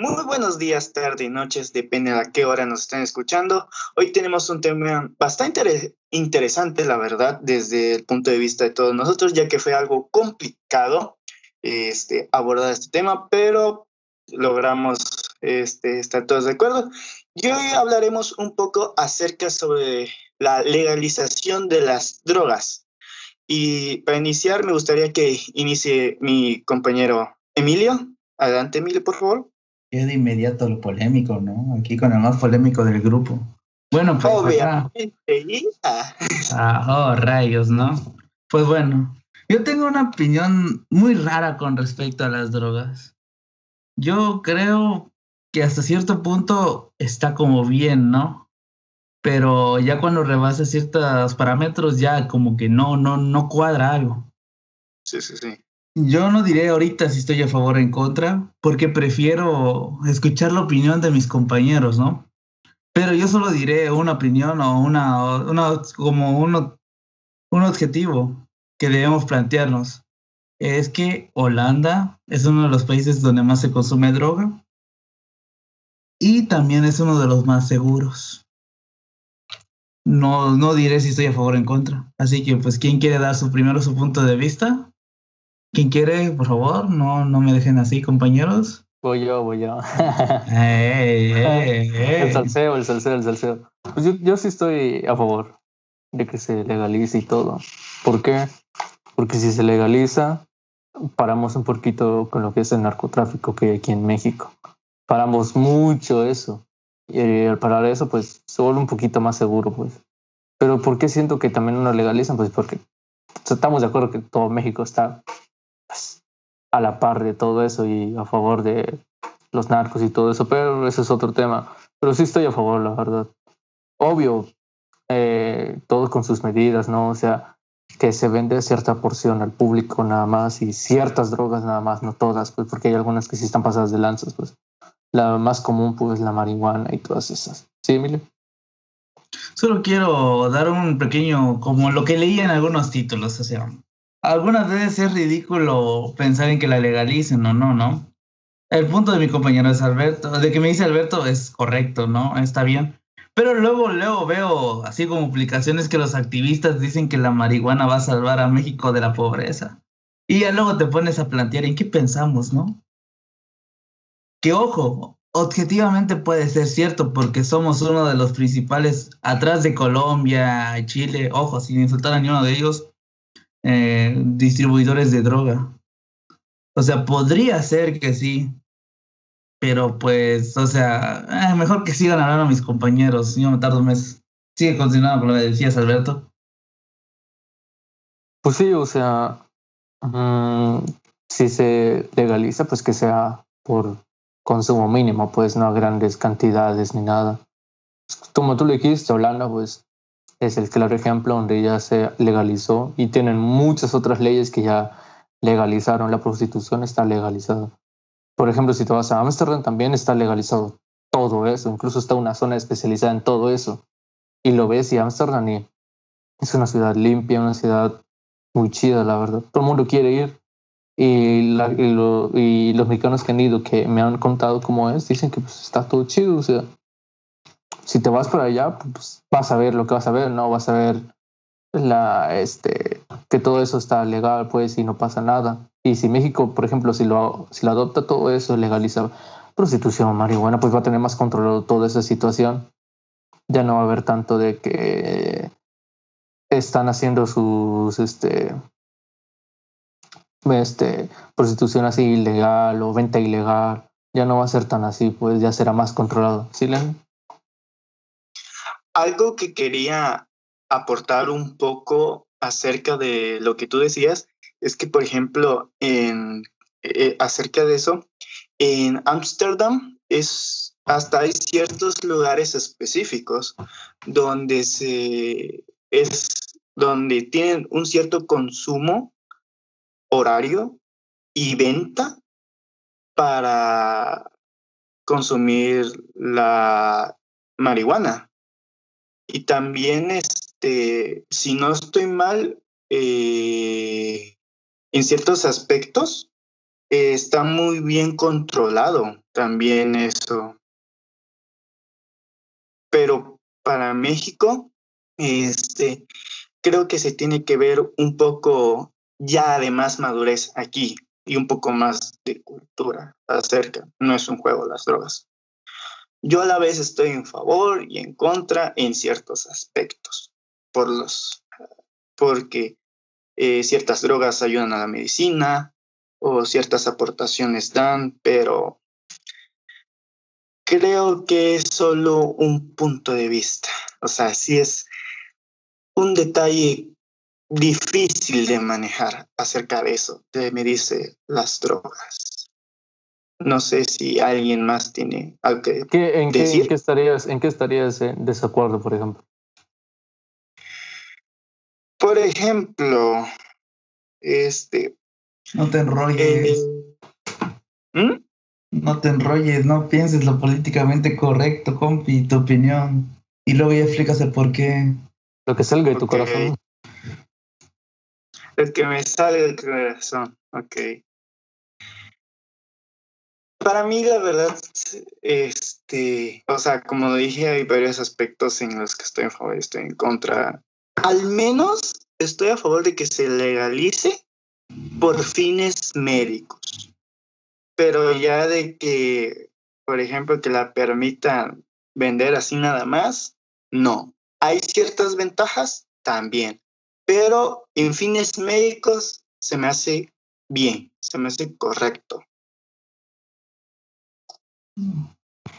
Muy buenos días, tarde y noches, depende a qué hora nos estén escuchando. Hoy tenemos un tema bastante interesante, la verdad, desde el punto de vista de todos nosotros, ya que fue algo complicado este, abordar este tema, pero logramos este, estar todos de acuerdo. Y hoy hablaremos un poco acerca sobre la legalización de las drogas. Y para iniciar, me gustaría que inicie mi compañero Emilio. Adelante, Emilio, por favor. Es de inmediato lo polémico, ¿no? Aquí con el más polémico del grupo. Bueno, pues. Obviamente. Ah, oh, rayos, ¿no? Pues bueno, yo tengo una opinión muy rara con respecto a las drogas. Yo creo que hasta cierto punto está como bien, ¿no? Pero ya cuando rebasa ciertos parámetros, ya como que no, no, no cuadra algo. Sí, sí, sí. Yo no diré ahorita si estoy a favor o en contra, porque prefiero escuchar la opinión de mis compañeros, ¿no? Pero yo solo diré una opinión o una, una como uno, un objetivo que debemos plantearnos. Es que Holanda es uno de los países donde más se consume droga y también es uno de los más seguros. No, no diré si estoy a favor o en contra. Así que, pues, ¿quién quiere dar su primero su punto de vista? ¿Quién quiere, por favor? No, no me dejen así, compañeros. Voy yo, voy yo. El salseo, el salseo, el salseo. Pues yo, yo sí estoy a favor de que se legalice y todo. ¿Por qué? Porque si se legaliza, paramos un poquito con lo que es el narcotráfico que hay aquí en México. Paramos mucho eso. Y al parar eso, pues se vuelve un poquito más seguro, pues. Pero ¿por qué siento que también no legalizan? Pues porque estamos de acuerdo que todo México está a la par de todo eso y a favor de los narcos y todo eso, pero ese es otro tema. Pero sí estoy a favor, la verdad. Obvio, eh, todo con sus medidas, ¿no? O sea, que se vende cierta porción al público nada más y ciertas drogas nada más, no todas, pues porque hay algunas que sí están pasadas de lanzas, pues. La más común, pues, la marihuana y todas esas. ¿Sí, Emilio? Solo quiero dar un pequeño, como lo que leí en algunos títulos, o sea, algunas veces es ridículo pensar en que la legalicen o no, ¿no? El punto de mi compañero es Alberto, de que me dice Alberto es correcto, ¿no? Está bien. Pero luego, luego veo así como publicaciones que los activistas dicen que la marihuana va a salvar a México de la pobreza. Y ya luego te pones a plantear en qué pensamos, ¿no? Que ojo, objetivamente puede ser cierto porque somos uno de los principales, atrás de Colombia, Chile, ojo, sin insultar a ninguno de ellos, eh, distribuidores de droga. O sea, podría ser que sí, pero pues, o sea, eh, mejor que sigan hablando mis compañeros, yo me tardo un mes. Sigue continuando con lo que decías, Alberto. Pues sí, o sea, mm, si se legaliza, pues que sea por consumo mínimo, pues no a grandes cantidades ni nada. Como tú le dijiste, Holanda, pues es el claro ejemplo donde ya se legalizó y tienen muchas otras leyes que ya legalizaron. La prostitución está legalizada. Por ejemplo, si te vas a Ámsterdam, también está legalizado todo eso. Incluso está una zona especializada en todo eso. Y lo ves y Ámsterdam es una ciudad limpia, una ciudad muy chida, la verdad. Todo el mundo quiere ir. Y, los mexicanos que han ido, que me han contado cómo es, dicen que pues, está todo chido. Si te vas para allá, pues vas a ver lo que vas a ver, ¿no? Vas a ver la, este, que todo eso está legal, pues, y no pasa nada. Y si México, por ejemplo, si lo, si lo adopta todo eso, legaliza prostitución, marihuana, pues va a tener más controlado toda esa situación. Ya no va a haber tanto de que están haciendo sus, este, este, prostitución así ilegal o venta ilegal. Ya no va a ser tan así, pues ya será más controlado. ¿Sí, Len? Algo que quería aportar un poco acerca de lo que tú decías es que, por ejemplo, en, eh, acerca de eso, en Ámsterdam es hasta hay ciertos lugares específicos donde se es donde tienen un cierto consumo horario y venta para consumir la marihuana. Y también, este, si no estoy mal, eh, en ciertos aspectos, está muy bien controlado también eso. Pero para México, este, creo que se tiene que ver un poco ya de más madurez aquí y un poco más de cultura acerca. No es un juego las drogas. Yo a la vez estoy en favor y en contra en ciertos aspectos, por los, porque eh, ciertas drogas ayudan a la medicina o ciertas aportaciones dan, pero creo que es solo un punto de vista. O sea, sí es un detalle difícil de manejar acerca de eso, de medirse las drogas. No sé si alguien más tiene algo que en decir. Qué, estarías, ¿En qué estarías en desacuerdo, por ejemplo? Por ejemplo, este... No te enrolles. Eh, ¿Mm? No te enrolles, no pienses lo políticamente correcto, compi, tu opinión. Y luego ya explicas el por qué. Lo que salga de tu corazón. El que me sale del corazón, ok. Para mí, la verdad, este, o sea, como dije, hay varios aspectos en los que estoy en favor y estoy en contra. Al menos estoy a favor de que se legalice por fines médicos. Pero ya de que, por ejemplo, que la permitan vender así nada más, no. Hay ciertas ventajas también, pero en fines médicos se me hace bien, se me hace correcto.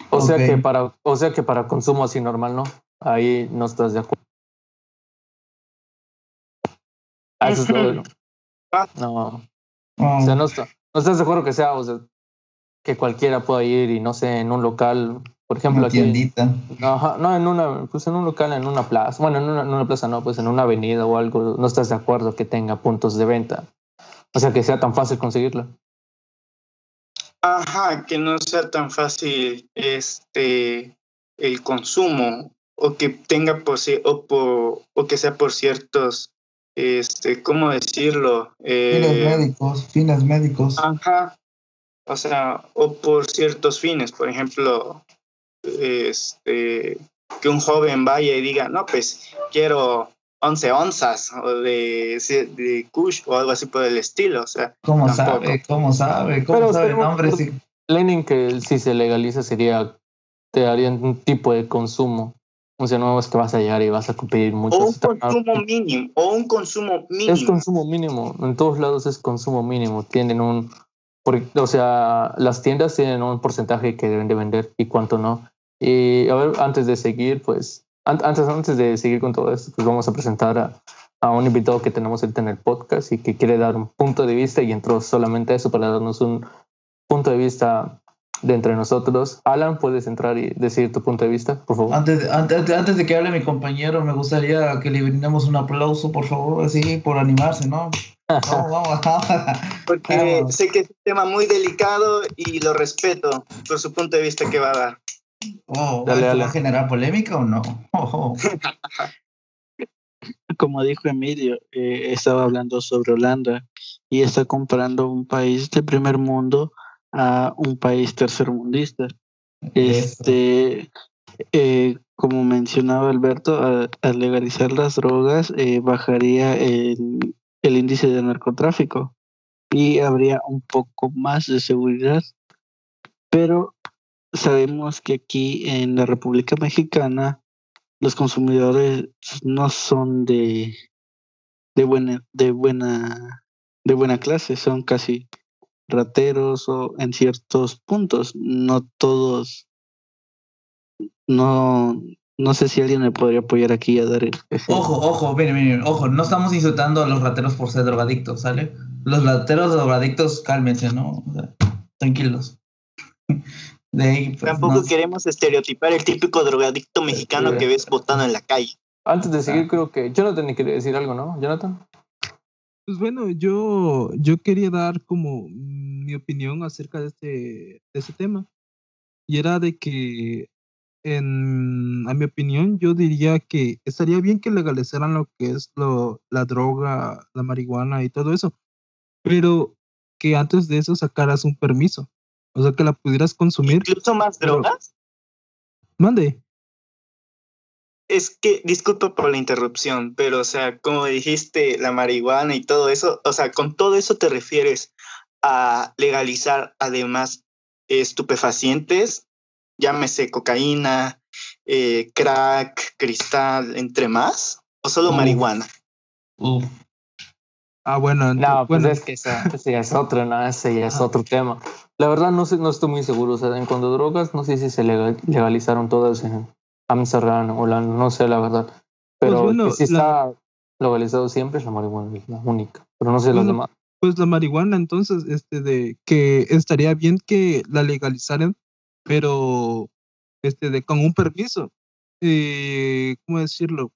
O sea que para, o sea que para consumo así normal, ¿no? Ahí no estás de acuerdo. Ah, eso es todo. Ah. No. O sea, no, no estás de acuerdo que sea, o sea, que cualquiera pueda ir y no sé, en un local por ejemplo, aquí. No, no, en una, pues en un local, en una plaza. Bueno, en una, plaza no, pues en una avenida o algo. No estás de acuerdo que tenga puntos de venta. O sea, que sea tan fácil conseguirlo. Ajá, que no sea tan fácil este el consumo o que tenga por o, por, o que sea por ciertos este, ¿cómo decirlo? Eh, fines médicos, fines médicos. Ajá. O sea, o por ciertos fines, por ejemplo, este, que un joven vaya y diga, no, pues quiero 11 onzas o de, de Kush o algo así por el estilo. O sea, ¿cómo sabe? ¿Cómo sabe? ¿Cómo sabe el nombre? Sí. Lenin que si se legaliza sería, te haría un tipo de consumo. O sea, no es que vas a llegar y vas a pedir mucho. O un consumo mínimo, o un consumo mínimo. Es consumo mínimo, en todos lados es consumo mínimo. Tienen un, o sea, las tiendas tienen un porcentaje que deben de vender y cuánto no. Y a ver, antes de seguir, pues, antes, antes de seguir con todo esto, pues vamos a presentar a, a un invitado que tenemos en el podcast y que quiere dar un punto de vista y entró solamente a eso para darnos un punto de vista de entre nosotros. Alan, ¿puedes entrar y decir tu punto de vista, por favor? Antes, antes, antes de que hable mi compañero, me gustaría que le brindemos un aplauso, por favor, así, por animarse, ¿no? Vamos, vamos, Porque sé que es un tema muy delicado y lo respeto por su punto de vista que va a dar. Oh, ¿Va a generar polémica o no? Como dijo Emilio, eh, estaba hablando sobre Holanda y está comprando un país de primer mundo a un país tercermundista. Este, eh, como mencionaba Alberto, al legalizar las drogas eh, bajaría el, el índice de narcotráfico y habría un poco más de seguridad. Pero sabemos que aquí en la República Mexicana los consumidores no son de, de buena, de buena, de buena clase, son casi rateros o en ciertos puntos, no todos, no, no sé si alguien me podría apoyar aquí a dar el Ojo, ojo, miren, miren, ojo, no estamos insultando a los rateros por ser drogadictos, ¿sale? Los rateros drogadictos, cálmense, ¿no? tranquilos. Pues, Tampoco queremos estereotipar el típico drogadicto mexicano que ves botando en la calle. Antes de seguir, creo que Jonathan quería decir algo, ¿no? Jonathan. Pues bueno, yo, yo quería dar como mi opinión acerca de este, de este tema. Y era de que, en, a mi opinión, yo diría que estaría bien que legalizaran lo que es lo, la droga, la marihuana y todo eso. Pero que antes de eso sacaras un permiso. O sea, que la pudieras consumir. Incluso más drogas. Mande. Es que, disculpa por la interrupción, pero o sea, como dijiste, la marihuana y todo eso, o sea, con todo eso te refieres a legalizar además estupefacientes, llámese cocaína, eh, crack, cristal, entre más, o solo marihuana. Ah, bueno, no, pues es que ese, ya es otro, no, ese ya es otro tema. La verdad no sé, no estoy muy seguro, o sea, en cuanto a drogas, no sé si se legalizaron todas en Amsterdam o la, no sé la verdad, pues pero si sí está legalizado siempre es la marihuana, es la única, pero no sé los demás. Pues la marihuana, entonces, este, de que estaría bien que la legalizaran, pero este, de, con un permiso. Eh, ¿Cómo decirlo?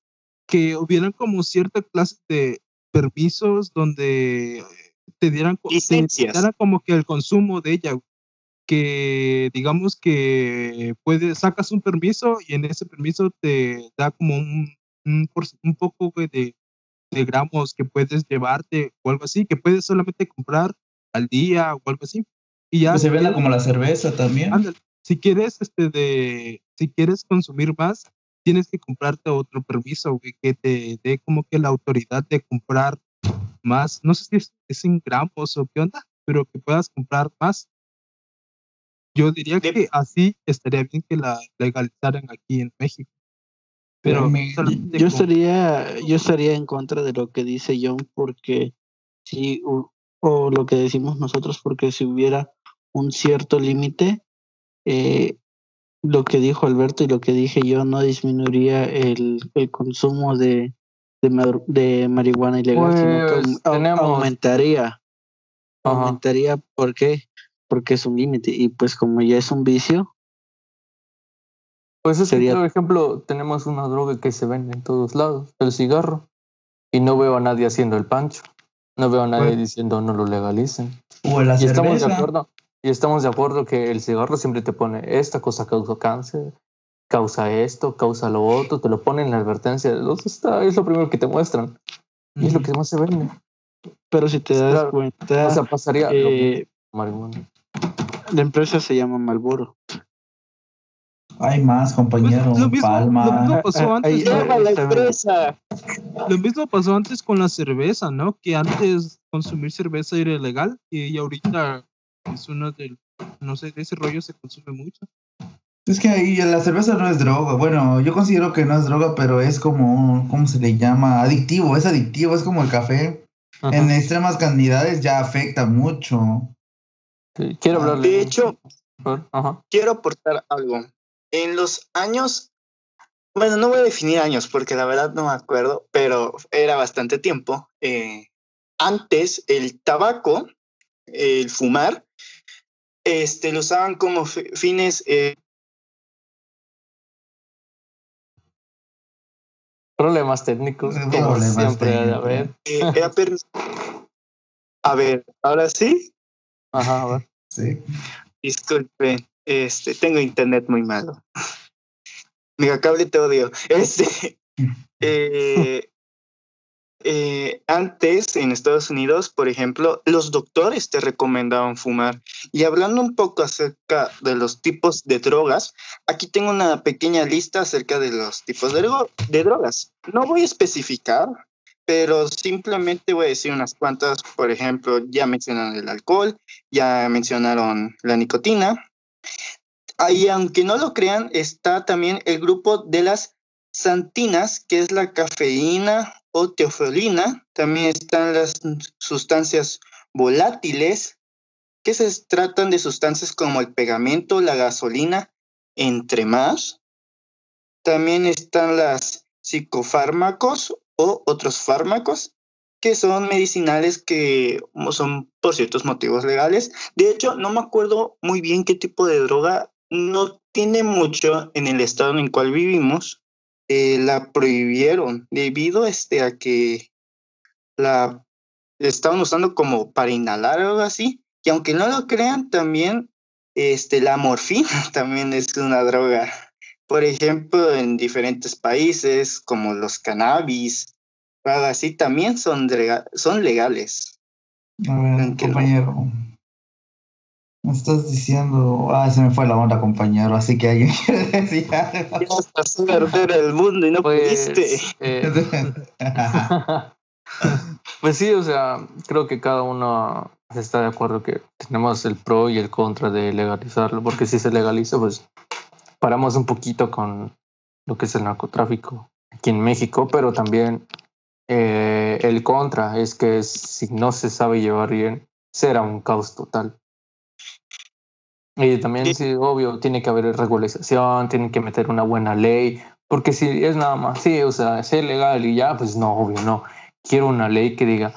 Que hubieran como cierta clase de permisos donde te dieran, como que el consumo de ella. Que digamos que puedes, sacas un permiso y en ese permiso te da como un, un, un poco de, de gramos que puedes llevarte o algo así, que puedes solamente comprar al día o algo así. Y ya. Pues se venda como la cerveza también. Si quieres, este, de, si quieres consumir más, tienes que comprarte otro permiso, que te dé como que la autoridad de comprar más. No sé si es, es en gramos o qué onda, pero que puedas comprar más. Yo diría que así estaría bien que la legalizaran aquí en México. Pero yo estaría, yo estaría en contra de lo que dice John, porque si, o, lo que decimos nosotros, porque si hubiera un cierto límite, eh, lo que dijo Alberto y lo que dije yo no disminuiría el, el consumo de, de, de, marihuana ilegal, sino que pues, aumentaría. Aumentaría, ¿por qué? Porque es un límite. Y pues como ya es un vicio, pues es Sería... por ejemplo, tenemos una droga que se vende en todos lados, el cigarro, y no veo a nadie haciendo el pancho. No veo a nadie pues diciendo no lo legalicen. O la y estamos de acuerdo, y estamos de acuerdo que el cigarro siempre te pone esta cosa causa cáncer, causa esto, causa lo otro, te lo ponen en la advertencia. es lo primero que te muestran. Y es lo que más se vende. Pero si te das cuenta. O sea, pasaría. Eh, la empresa se llama Malboro. Hay más, compañero. Pues, lo, mismo, Palma. lo mismo pasó antes. Lo mismo pasó antes con la cerveza, ¿no? Que antes consumir cerveza era ilegal y, ahorita es uno del, no sé, de ese rollo se consume mucho. Es que ahí la cerveza no es droga. Bueno, yo considero que no es droga, pero es como, ¿cómo se le llama? Adictivo, es adictivo, es como el café. En extremas cantidades ya afecta mucho. quiero hablar de hecho, quiero aportar algo en los años, bueno, no voy a definir años porque la verdad no me acuerdo, pero era bastante tiempo. Eh, antes el tabaco, el fumar, este, lo usaban como fines... Eh, problemas técnicos. Problemas siempre a ver. Eh, a ver, ahora sí. Ajá, a ver. Sí. Disculpen. Este, tengo internet muy malo. cable te odio. Este, eh, eh, antes en Estados Unidos, por ejemplo, los doctores te recomendaban fumar. Y hablando un poco acerca de los tipos de drogas, aquí tengo una pequeña lista acerca de los tipos de, de drogas. No voy a especificar, pero simplemente voy a decir unas cuantas. Por ejemplo, ya mencionaron el alcohol, ya mencionaron la nicotina, Ahí, aunque no lo crean, está también el grupo de las santinas, que es la cafeína o teofilina. También están las sustancias volátiles, que se tratan de sustancias como el pegamento, la gasolina, entre más. También están las psicofármacos o otros fármacos que son medicinales que son por ciertos motivos legales. De hecho, no me acuerdo muy bien qué tipo de droga no tiene mucho en el estado en el cual vivimos. Eh, la prohibieron debido este, a que la estaban usando como para inhalar o algo así. Y aunque no lo crean, también este, la morfina también es una droga. Por ejemplo, en diferentes países como los cannabis, así también son, son legales. A ver, compañero. Me estás diciendo. Ah, se me fue la onda, compañero. Así que alguien quiere decir algo. Vas a perder el mundo y no Pues, pudiste. eh, pues sí, o sea, creo que cada uno está de acuerdo que tenemos el pro y el contra de legalizarlo, porque si se legaliza, pues paramos un poquito con lo que es el narcotráfico aquí en México, pero también eh, el contra es que si no se sabe llevar bien, será un caos total. Y también, Sí. sí, obvio, tiene que haber regularización, tienen que meter una buena ley, porque si es nada más, sí, o sea, ser legal y ya, pues no, obvio, no. Quiero una ley que diga,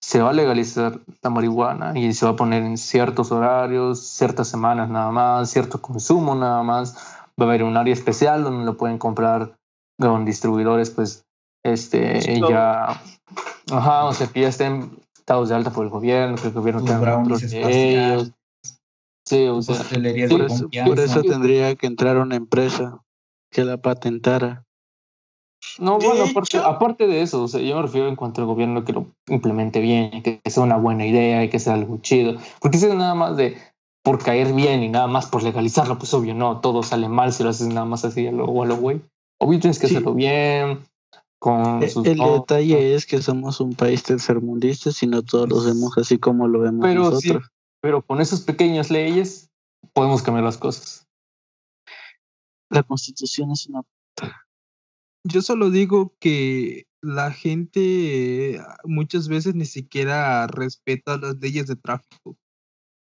se va a legalizar la marihuana y se va a poner en ciertos horarios, ciertas semanas nada más, cierto consumo nada más. Va a haber un área especial donde lo pueden comprar con distribuidores, pues, este, Esto- ya, ajá, o sea, que ya estén dados de alta por el gobierno, que el gobierno tenga control de ellos. Sí, o sea, Hostelería por de eso- confianza. Por eso tendría que entrar una empresa que la patentara. No, De bueno, aparte, hecho- aparte de eso, o sea, yo me refiero en cuanto al gobierno que lo implemente bien, que sea una buena idea y que sea algo chido. Porque si es nada más de por caer bien y nada más por legalizarlo, pues obvio no, todo sale mal si lo haces nada más así a lo, a lo güey. Obvio tienes que Sí. hacerlo bien, con E- sus... El detalle es que somos un país tercermundista y no todos los vemos así como lo vemos Pero sí, nosotros. Pero con esas pequeñas leyes podemos cambiar las cosas. La constitución es una... Yo solo digo que la gente muchas veces ni siquiera respeta las leyes de tráfico.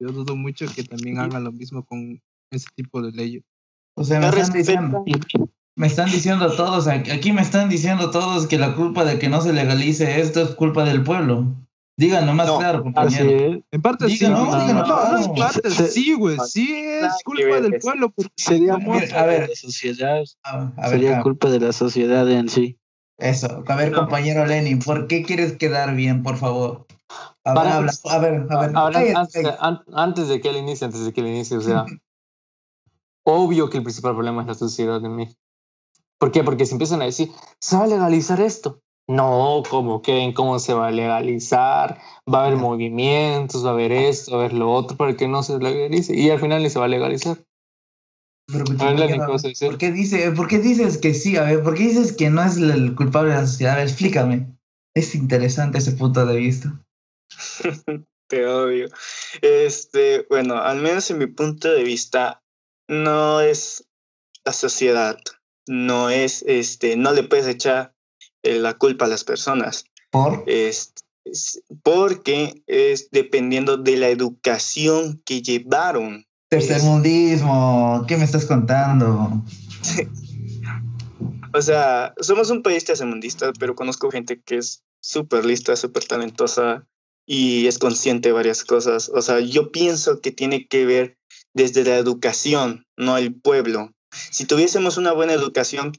Yo dudo mucho que también hagan lo mismo con ese tipo de leyes. O sea, me están, diciendo, me están diciendo todos, aquí me están diciendo todos que la culpa de que no se legalice esto es culpa del pueblo. Díganlo más No, claro, Así compañero. es. En parte sí, Díganlo, no, díganlo, no, no, en parte Se- sí, güey, sí es culpa del pueblo. Sería a de ver. la sociedad. A, a ver, Sería culpa de la sociedad en sí. eso. A ver, No. compañero Lenin, ¿por qué quieres quedar bien, por favor? A ver, habla. A ver, a ver. Ahora, antes, antes de que él inicie, antes de que él inicie, o sea, obvio que el principal problema es la sociedad de México. ¿Por qué? Porque si empiezan a decir, se va a legalizar esto. No, ¿cómo creen? ¿Cómo se va a legalizar? Va a haber movimientos, va a haber esto, va a haber lo otro para que no se legalice. Y al final ni se va a legalizar. ¿por, qué dice, ¿Por qué dices que sí? A ver, ¿por qué dices que no es el culpable de la sociedad? A ver, explícame. Es interesante ese punto de vista. Te odio. Este, bueno, al menos en mi punto de vista, no es la sociedad, no es, este, no le puedes echar eh, la culpa a las personas, ¿Por? es, es- porque es dependiendo de la educación que llevaron. Tercermundismo, ¿qué me estás contando? O sea, somos un país tercermundista, pero conozco gente que es súper lista, súper talentosa y es consciente de varias cosas. O sea, yo pienso que tiene que ver desde la educación, no el pueblo. Si tuviésemos una buena educación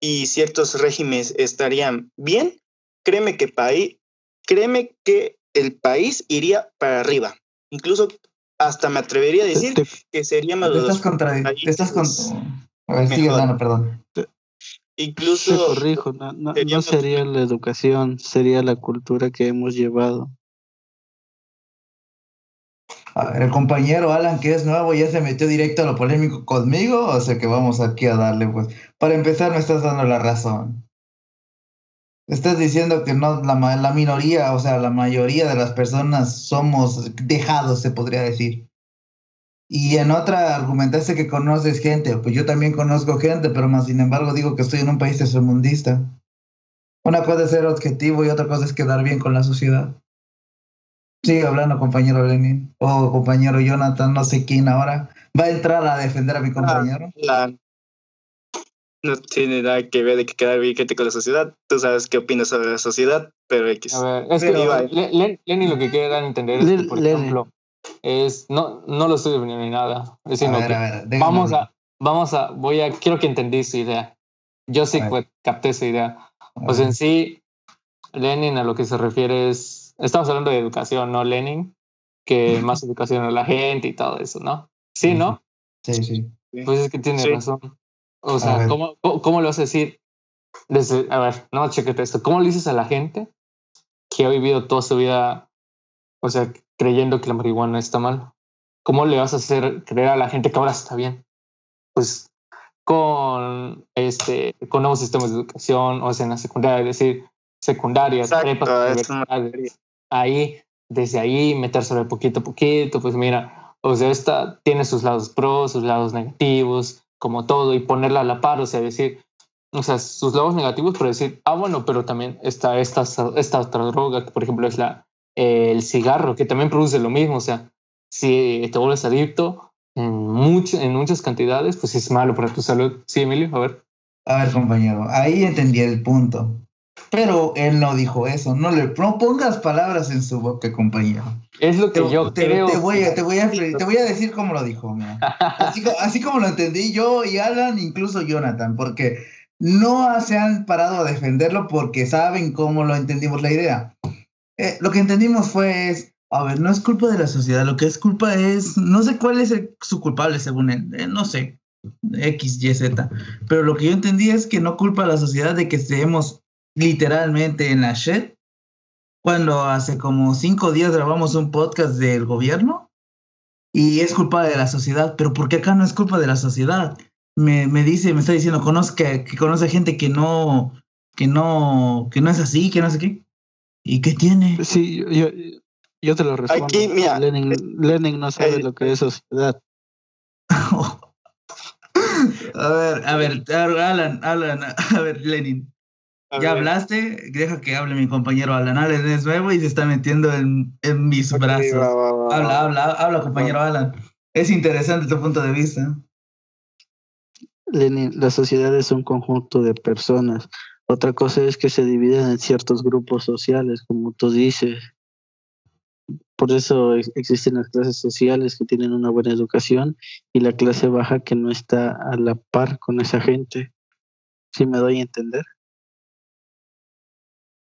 y ciertos regímenes estarían bien, créeme que, paí- créeme que el país iría para arriba. Incluso hasta me atrevería a decir Te- que Te estás contradiciendo. Te estás con... A ver, sigue dando, perdón. Te incluso corrijo, no, no- no seríamos- sería la educación, sería la cultura que hemos llevado. A ver, el compañero Alan, que es nuevo, ya se metió directo a lo polémico conmigo, o sea que vamos aquí a darle, pues. Para empezar, me estás dando la razón. Estás diciendo que no, la, minoría, o sea, la mayoría de las personas somos dejados, se podría decir. Y en otra argumentaste que conoces gente, pues yo también conozco gente, pero más sin embargo digo que estoy en un país tercermundista. Una cosa es ser objetivo y otra cosa es quedar bien con la sociedad. Sigue hablando, compañero Lenin. O compañero Jonathan, no sé quién ahora. Va a entrar a defender a mi compañero. la- no tiene nada que ver de que quedar bien gente con la sociedad. Tú sabes qué opinas sobre la sociedad, pero X. A ver, es que Pero- ver, Le- Le- Lenny lo que quiere dar a entender es que, por ejemplo, es, no, no lo estoy defendiendo ni nada, es A ver, que a ver, vamos a, vamos a, voy a, quiero que entendí su idea. Yo sí que capté esa idea. Pues en sí, Lenin a lo que se refiere es, estamos hablando de educación, ¿no, Lenin? Que más educación a la gente y todo eso, ¿no? Sí, ¿no? Sí, sí. Pues es que tiene Sí. razón. O sea. ¿cómo, cómo, lo vas a decir? Desde, a ver, no, chequete esto. ¿Cómo le dices a la gente que ha vivido toda su vida o sea, creyendo que la marihuana está mal. ¿Cómo le vas a hacer creer a la gente que ahora está bien? Pues con este con nuevos sistemas de educación, o sea, en la secundaria, es decir, secundaria, ahí, desde ahí, meterse poquito a poquito, pues mira, o sea, esta tiene sus lados pros, sus lados negativos, como todo, y ponerla a la par, o sea, decir, o sea, sus lados negativos, pero decir, ah, bueno, pero también está esta, esta otra droga, que por ejemplo es la, el cigarro, que también produce lo mismo, o sea, si te vuelves adicto en, mucho, en muchas cantidades, pues es malo para tu salud. Sí, Emilio, a ver. A ver, compañero, ahí entendí el punto. Pero él no dijo eso. No le pongas palabras en su boca, compañero. Es lo que yo creo. Te voy, a, te, voy a, te voy a decir cómo lo dijo. Así, así, como lo entendí yo y Alan, incluso Jonathan, porque no se han parado a defenderlo porque saben cómo lo entendimos la idea. Eh, lo que entendimos fue, es, a ver, no es culpa de la sociedad, lo que es culpa es, no sé cuál es su culpable según él, eh, no sé, X, Y, Z, pero lo que yo entendí es que no culpa a la sociedad de que estemos literalmente en la shit, cuando hace como cinco días grabamos un podcast del gobierno y es culpa de la sociedad, pero ¿por qué acá no es culpa de la sociedad? Me, me dice, me está diciendo, conozca, que conoce gente que no, que no, que no es así, que no sé qué. ¿Y qué tiene? Sí, yo, yo te lo respondo. Aquí, mira, Lenin, Lenin no sabe lo que es sociedad. a ver, a ver, Alan, Alan, a ver, Lenin. Ya hablaste, deja que hable mi compañero Alan. Alan es nuevo y se está metiendo en, en mis brazos. habla, habla, habla, compañero Alan. Es interesante tu punto de vista. Lenin, la sociedad es un conjunto de personas otra cosa es que se dividen en ciertos grupos sociales, como tú dices. Por eso existen las clases sociales que tienen una buena educación y la clase baja que no está a la par con esa gente. ¿Sí me doy a entender?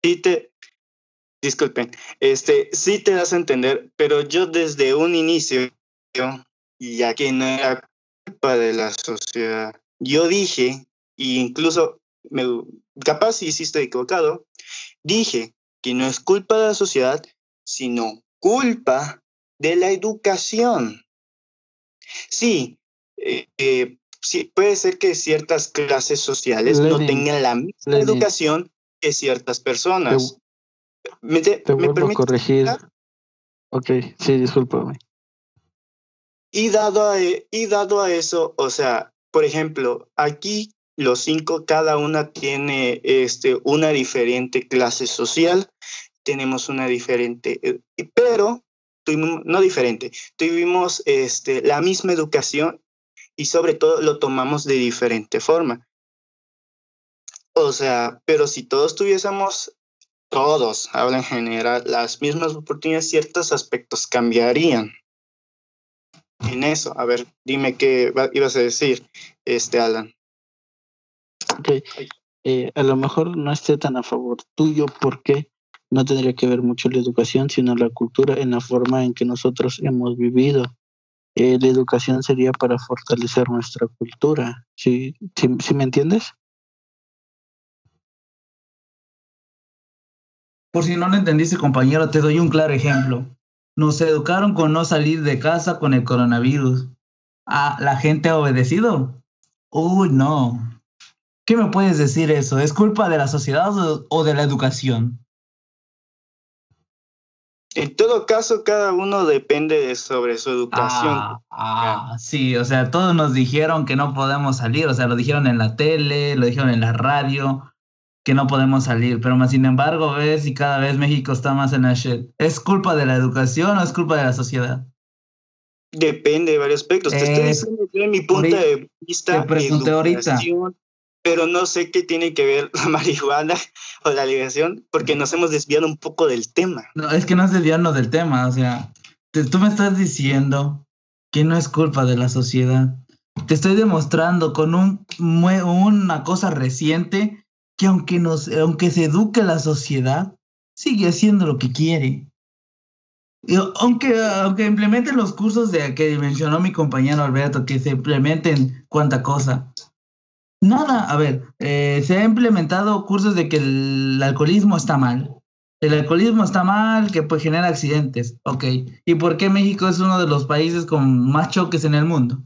Sí te, disculpen, este, sí te das a entender, pero yo desde un inicio, y aquí no era culpa de la sociedad, yo dije, e incluso me, capaz si hiciste equivocado, dije que no es culpa de la sociedad, sino culpa de la educación. Sí, eh, eh, sí puede ser que ciertas clases sociales no tengan la misma educación que ciertas personas. Te, ¿Me, te, a corregir. Ok, sí, discúlpame. Y dado, a, y dado a eso, o sea, por ejemplo, aquí los cinco, cada una tiene este, una diferente clase social, tenemos una diferente, eh, pero tuvimos, no diferente, tuvimos este, la misma educación y sobre todo lo tomamos de diferente forma. O sea, pero si todos tuviésemos, todos, hablo en general, las mismas oportunidades, ciertos aspectos cambiarían. En eso, a ver, dime qué ibas a decir, este Alan. Ok, eh, a lo mejor no esté tan a favor tuyo porque no tendría que ver mucho la educación, sino la cultura en la forma en que nosotros hemos vivido. Eh, la educación sería para fortalecer nuestra cultura. ¿Sí, sí, me entiendes? Por si no lo entendiste, compañero, te doy un claro ejemplo. Nos educaron con no salir de casa con el coronavirus. Ah, ¿La gente ha obedecido? Uy, no. ¿Qué me puedes decir eso? ¿Es culpa de la sociedad o de la educación? En todo caso, cada uno depende sobre su educación. Ah, ah, sí, o sea, todos nos dijeron que no podemos salir, o sea, lo dijeron en la tele, lo dijeron en la radio, que no podemos salir, pero más sin embargo, ves y cada vez México está más en la shit. ¿Es culpa de la educación o es culpa de la sociedad? Depende de varios aspectos. Te estoy diciendo mi punto de vista. Te pregunté ahorita pero no sé qué tiene que ver la marihuana o la liberación, porque nos hemos desviado un poco del tema. No, es que no es desviarnos del tema, o sea, tú me estás diciendo que no es culpa de la sociedad. Te estoy demostrando con un, una cosa reciente que aunque, nos, aunque se eduque la sociedad, sigue haciendo lo que quiere. Aunque, aunque implementen los cursos de que mencionó mi compañero Alberto, que se implementen cuánta cosa, Nada, a ver, eh, se ha implementado cursos de que el alcoholismo está mal. el alcoholismo está mal, que pues genera accidentes. Ok. ¿Y por qué México es uno de los países con más choques en el mundo?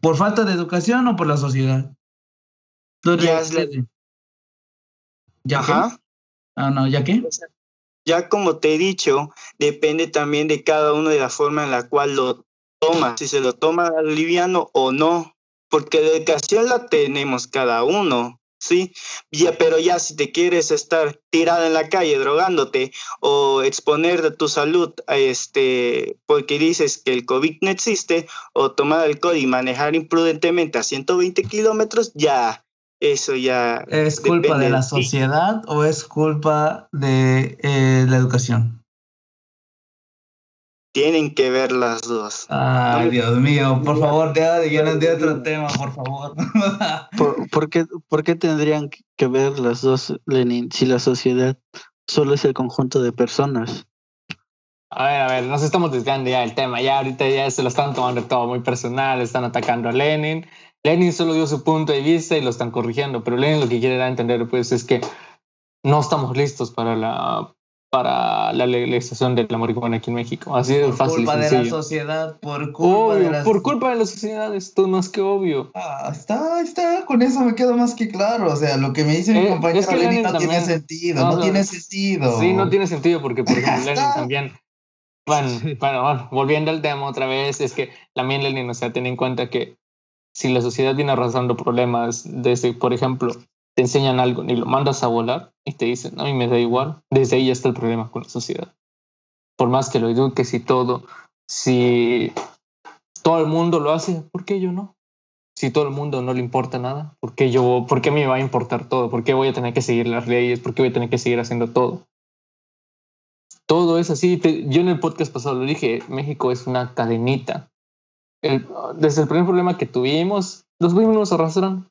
¿Por falta de educación o por la sociedad? Ya, es la... ¿Ya Ajá. Ah, no, ¿ya qué? Ya como te he dicho, depende también de cada uno de la forma en la cual lo toma, si se lo toma liviano o no, porque la educación la tenemos cada uno. ¿sí? Ya, pero ya si te quieres estar tirado en la calle drogándote o exponer de tu salud a este, porque dices que el COVID no existe, o tomar alcohol y manejar imprudentemente a 120 kilómetros, ya, eso ya... ¿Es culpa de la sociedad o es culpa de eh, la educación? Tienen que ver las dos. Ay, Dios mío, por favor, ya de otro tema, por favor. ¿Por, qué, ¿Por qué tendrían que ver las dos, Lenin, si la sociedad solo es el conjunto de personas? A ver, a ver, nos estamos desviando ya del tema. Ya ahorita ya se lo están tomando todo muy personal, están atacando a Lenin. Lenin solo dio su punto de vista y lo están corrigiendo, pero Lenin lo que quiere dar a entender pues es que no estamos listos para la para la legalización de la marihuana aquí en México. Así de fácil. Por culpa de la sociedad, por culpa de la Por culpa de la sociedad, esto más que obvio. Ah, está, está, con eso me quedo más que claro. O sea, lo que me dice mi eh, compañero es que no tiene sentido, no, tiene sentido. Sí, no tiene sentido porque, por ejemplo, Lenin también... Bueno, bueno, volviendo al tema otra vez, es que también Lenin, o sea, tiene en cuenta que si la sociedad viene arrasando problemas desde, por ejemplo, te enseñan algo y lo mandas a volar y te dicen, a mí me da igual, desde ahí ya está el problema con la sociedad. Por más que lo eduques y todo, si todo el mundo lo hace, ¿por qué yo no? Si todo el mundo no le importa nada, ¿por qué yo, por qué me va a importar todo? ¿Por qué voy a tener que seguir las leyes? ¿Por qué voy a tener que seguir haciendo todo? Todo es así. Yo en el podcast pasado lo dije, México es una cadenita. Desde el primer problema que tuvimos, los mismos arrastran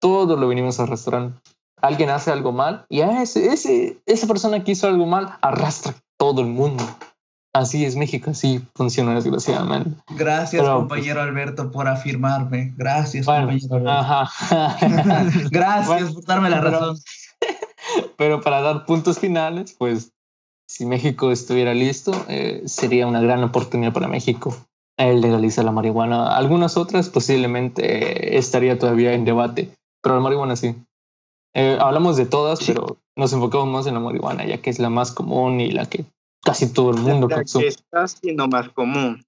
todo lo venimos arrastrando. Alguien hace algo mal y a ese, ese, esa persona que hizo algo mal arrastra todo el mundo. Así es México, así funciona desgraciadamente. Gracias, compañero Alberto, por afirmarme. Gracias, compañero Gracias por darme la razón. Pero para dar puntos finales, pues si México estuviera listo, eh, sería una gran oportunidad para México el legalizar la marihuana. Algunas otras posiblemente eh, estaría todavía en debate, pero la marihuana sí. Eh, hablamos de todas, pero nos enfocamos más en la marihuana, ya que es la más común y la que casi todo el mundo la que está siendo más común.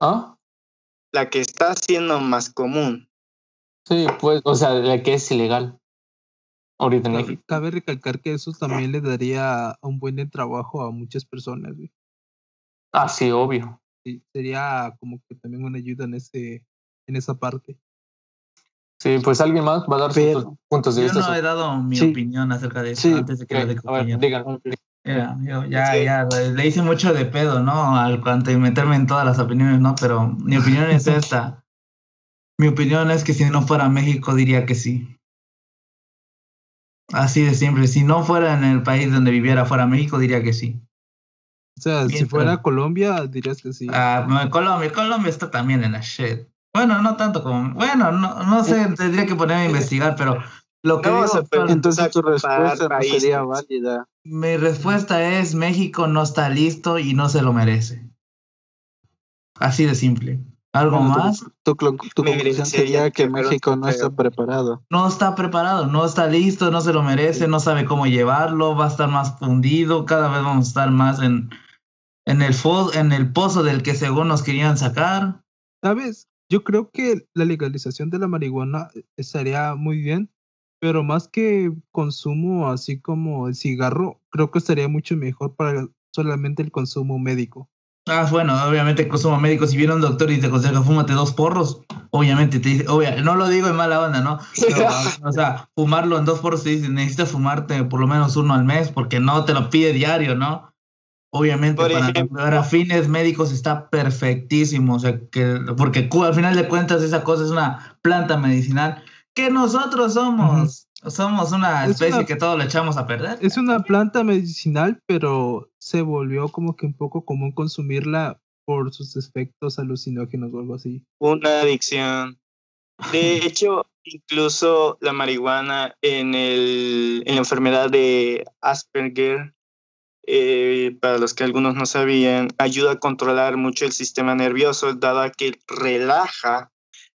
¿Ah? La que está siendo más común. Sí, pues, o sea, la que es ilegal. Ahorita cabe, cabe recalcar que eso también le daría un buen trabajo a muchas personas. Ah, sí, obvio. Sí, sería como que también una ayuda en ese en esa parte. Sí, pues alguien más va a dar sus puntos de vista. Yo no he dado mi opinión acerca de eso antes de que lo A ver, díganlo. yo ya, ya, le hice mucho de pedo, ¿no? Al cuanto y meterme en todas las opiniones, ¿no? Pero mi opinión es esta. Mi opinión es que si no fuera México, diría que sí. Así de simple. Si no fuera en el país donde viviera, fuera México, diría que sí. O sea, si fuera Colombia, dirías que sí. Ah, Colombia, Colombia está también en la shit. Bueno, no tanto como. Bueno, no, no sé, tendría que ponerme a investigar, pero lo que. entonces tu respuesta no sería válida. Mi respuesta es: México no está listo y no se lo merece. Así de simple. ¿Algo más? Tu, conclusión sería que México no está preparado. No está preparado, no está listo, no se lo merece, no sabe cómo llevarlo, va a estar más fundido, cada vez vamos a estar más en, en, el, en el pozo del que según nos querían sacar. ¿Sabes? Yo creo que la legalización de la marihuana eh, estaría muy bien, pero más que consumo así como el cigarro, creo que estaría mucho mejor para solamente el consumo médico. Ah, bueno, obviamente el consumo médico, si viene un doctor y te aconseja fúmate dos porros, obviamente te dice, no lo digo en mala onda, ¿no? o sea, fumarlo en dos porros te dice, necesitas fumarte por lo menos uno al mes porque no te lo pide diario, ¿no? Obviamente, para, fines médicos está perfectísimo, o sea, que, porque al final de cuentas esa cosa es una planta medicinal que nosotros somos. Somos una especie que todo le echamos a perder. Es una planta medicinal, pero se volvió como que un poco común consumirla por sus efectos alucinógenos o algo así. Una adicción. De hecho, incluso la marihuana en, el, en la enfermedad de Asperger, eh, para los que algunos no sabían, ayuda a controlar mucho el sistema nervioso, dado que relaja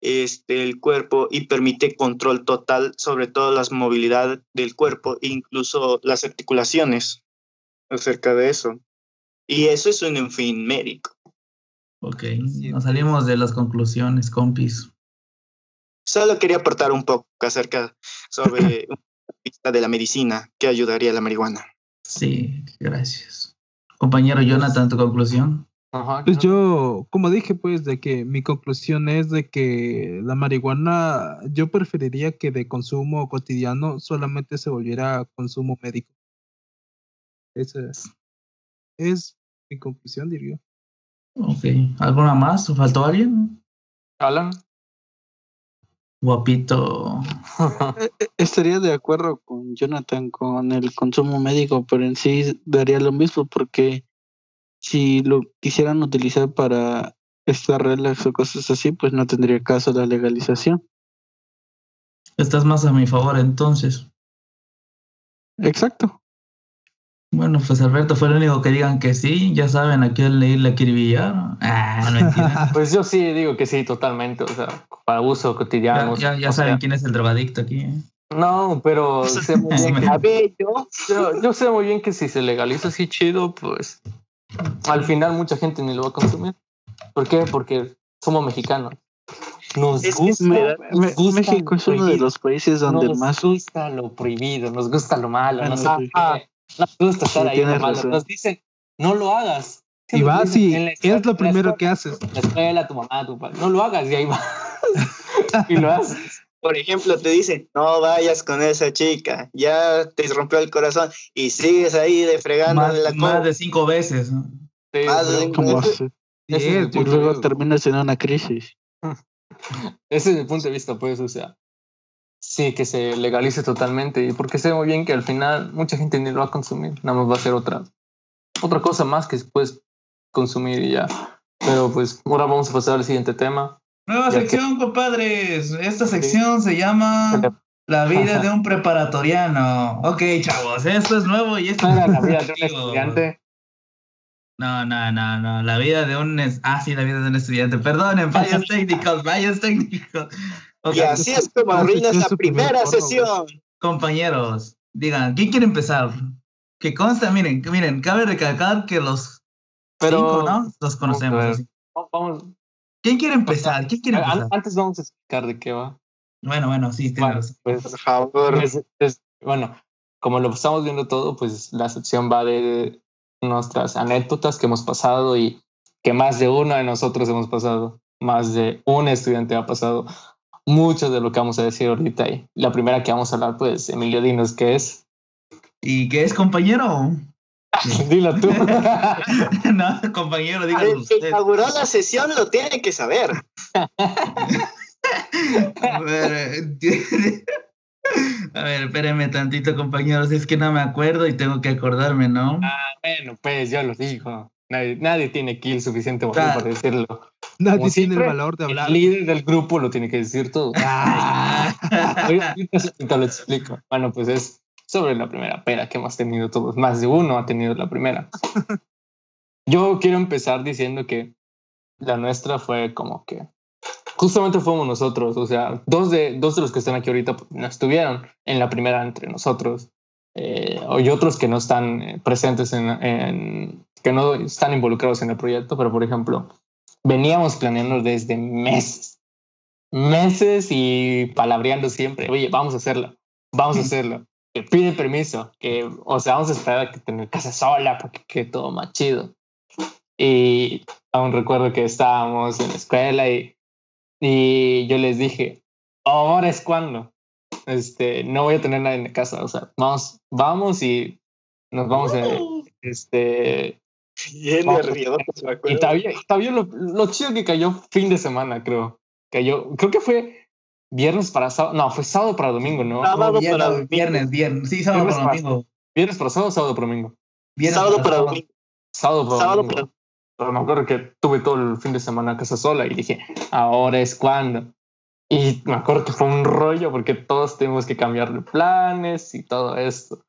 este, el cuerpo y permite control total sobre todo las movilidad del cuerpo incluso las articulaciones acerca de eso. Y eso es un fin médico. Ok, nos salimos de las conclusiones, compis. Solo quería aportar un poco acerca sobre una pista de la medicina que ayudaría a la marihuana. Sí, gracias. Compañero Jonathan, tu conclusión. Pues yo, como dije, pues, de que mi conclusión es de que la marihuana, yo preferiría que de consumo cotidiano solamente se volviera consumo médico. Esa es, es mi conclusión, diría. Ok. ¿Alguna más? ¿O faltó alguien? Alan. Guapito. Eh, eh, Estaría de acuerdo con Jonathan con el consumo médico, pero en sí daría lo mismo porque si lo quisieran utilizar para estar relax o cosas así, pues no tendría caso la legalización. Estás más a mi favor entonces. Exacto. Bueno, pues Alberto fue el único que digan que sí. Ya saben a quién leer la acribillar. Ah, no entiendo. Pues yo sí digo que sí, totalmente. O sea, para uso ya cotidiano. ya, ya o saben sea, quién es el drogadicto aquí. ¿eh? No, pero sé muy bien que- A ver, yo, yo, yo sé muy bien que si se legaliza así chido, pues al final mucha gente ni lo va a consumir. ¿Por qué? Porque somos mexicanos. Nos Es que gusta, me- nos gusta México es uno de los países donde nos más gusta lo prohibido, nos gusta lo malo, Ah, nos, no, nos gusta estar Sí, ahí razón. Nos dicen, no lo hagas. Y vas y es lo primero escuela- que haces. la escuela, tu mamá, tu padre, no lo hagas y ahí vas. y lo haces. por ejemplo, te dicen, no vayas con esa chica, ya te rompió el corazón y sigues ahí de fregando Más, la más de cinco veces. ¿no? Sí, Más de- como ese- se- ese es Sí, el y luego terminas en una crisis. Ese es el punto de vista, pues, o sea, sí, que se legalice totalmente, y porque sé muy bien que al final mucha gente ni lo va a consumir, nada más va a ser otra, otra cosa más que puedes consumir y ya. Pero pues ahora vamos a pasar al siguiente tema. Nueva que- sección, compadres. Esta sección se llama La vida de un preparatoriano. Ok, chavos, esto es nuevo y esto No era la vida de un estudiante. No, no, no, no. La vida de un. es- Ah, sí, la vida de un estudiante. Perdonen, fallos técnicos, fallos técnicos. Y así es como arruinas la primera sesión. compañeros, digan, ¿quién quiere empezar? Que consta, miren, que miren, cabe recalcar que los Pero cinco, ¿no? Los conocemos. así. vamos, ¿Quién quiere empezar? ¿Quién quiere empezar? antes vamos a explicar de qué va. Bueno, bueno, sí, Bueno, pues Por favor. Es- bueno, como lo estamos viendo todo, pues la sección va de nuestras anécdotas que hemos pasado y que más de uno de nosotros hemos pasado, más de un estudiante ha pasado, mucho de lo que vamos a decir ahorita. Y la primera que vamos a hablar, pues, Emilio, dinos qué es. ¿Y qué es, compañero? Dilo tú. no, compañero, dígalo El que usted. inauguró la sesión lo tiene que saber. A ver, a ver, espérenme tantito, compañeros. Es que no me acuerdo y tengo que acordarme, ¿no? bueno, pues yo lo digo. Nadie, nadie tiene el suficiente valor Claro. para decirlo. Nadie Como tiene el siempre, valor de hablar. El líder del grupo lo tiene que decir todo. Ah. Te lo explico. Bueno, pues es sobre la primera pera que hemos tenido todos. Más de uno ha tenido la primera. Yo quiero empezar diciendo que la nuestra fue como que justamente fuimos nosotros. O sea, dos de, dos de los que están aquí ahorita pues, no estuvieron en la primera entre nosotros. Eh, y otros que no están eh, presentes en, en- que no están involucrados en el proyecto, pero por ejemplo, veníamos planeando desde meses, meses y palabreando siempre, oye, vamos a hacerlo, vamos a hacerlo, que pide permiso, que, o sea, vamos a esperar a que tener casa sola para que quede todo más chido. Y aún recuerdo que estábamos en la escuela y, y yo les dije, ahora es cuando, este, no voy a tener nadie en la casa, o sea, vamos, vamos y nos vamos a, este, Bien Vamos. nervioso, me y acuerdo. todavía, todavía lo, lo chido que cayó fin de semana, creo. Cayó, creo que fue viernes para sábado. No, fue sábado para domingo, ¿no? Sábado Viernes, para domingo. viernes, viernes. Sí, sábado Viernes para domingo. Viernes para sábado, sábado para domingo. Viernes Sábado para domingo. Sábado para Sábado domingo. para Pero me acuerdo que tuve todo el fin de semana a casa sola y dije, ahora es cuando. Y me acuerdo que fue un rollo porque todos tuvimos que cambiar de planes y todo esto.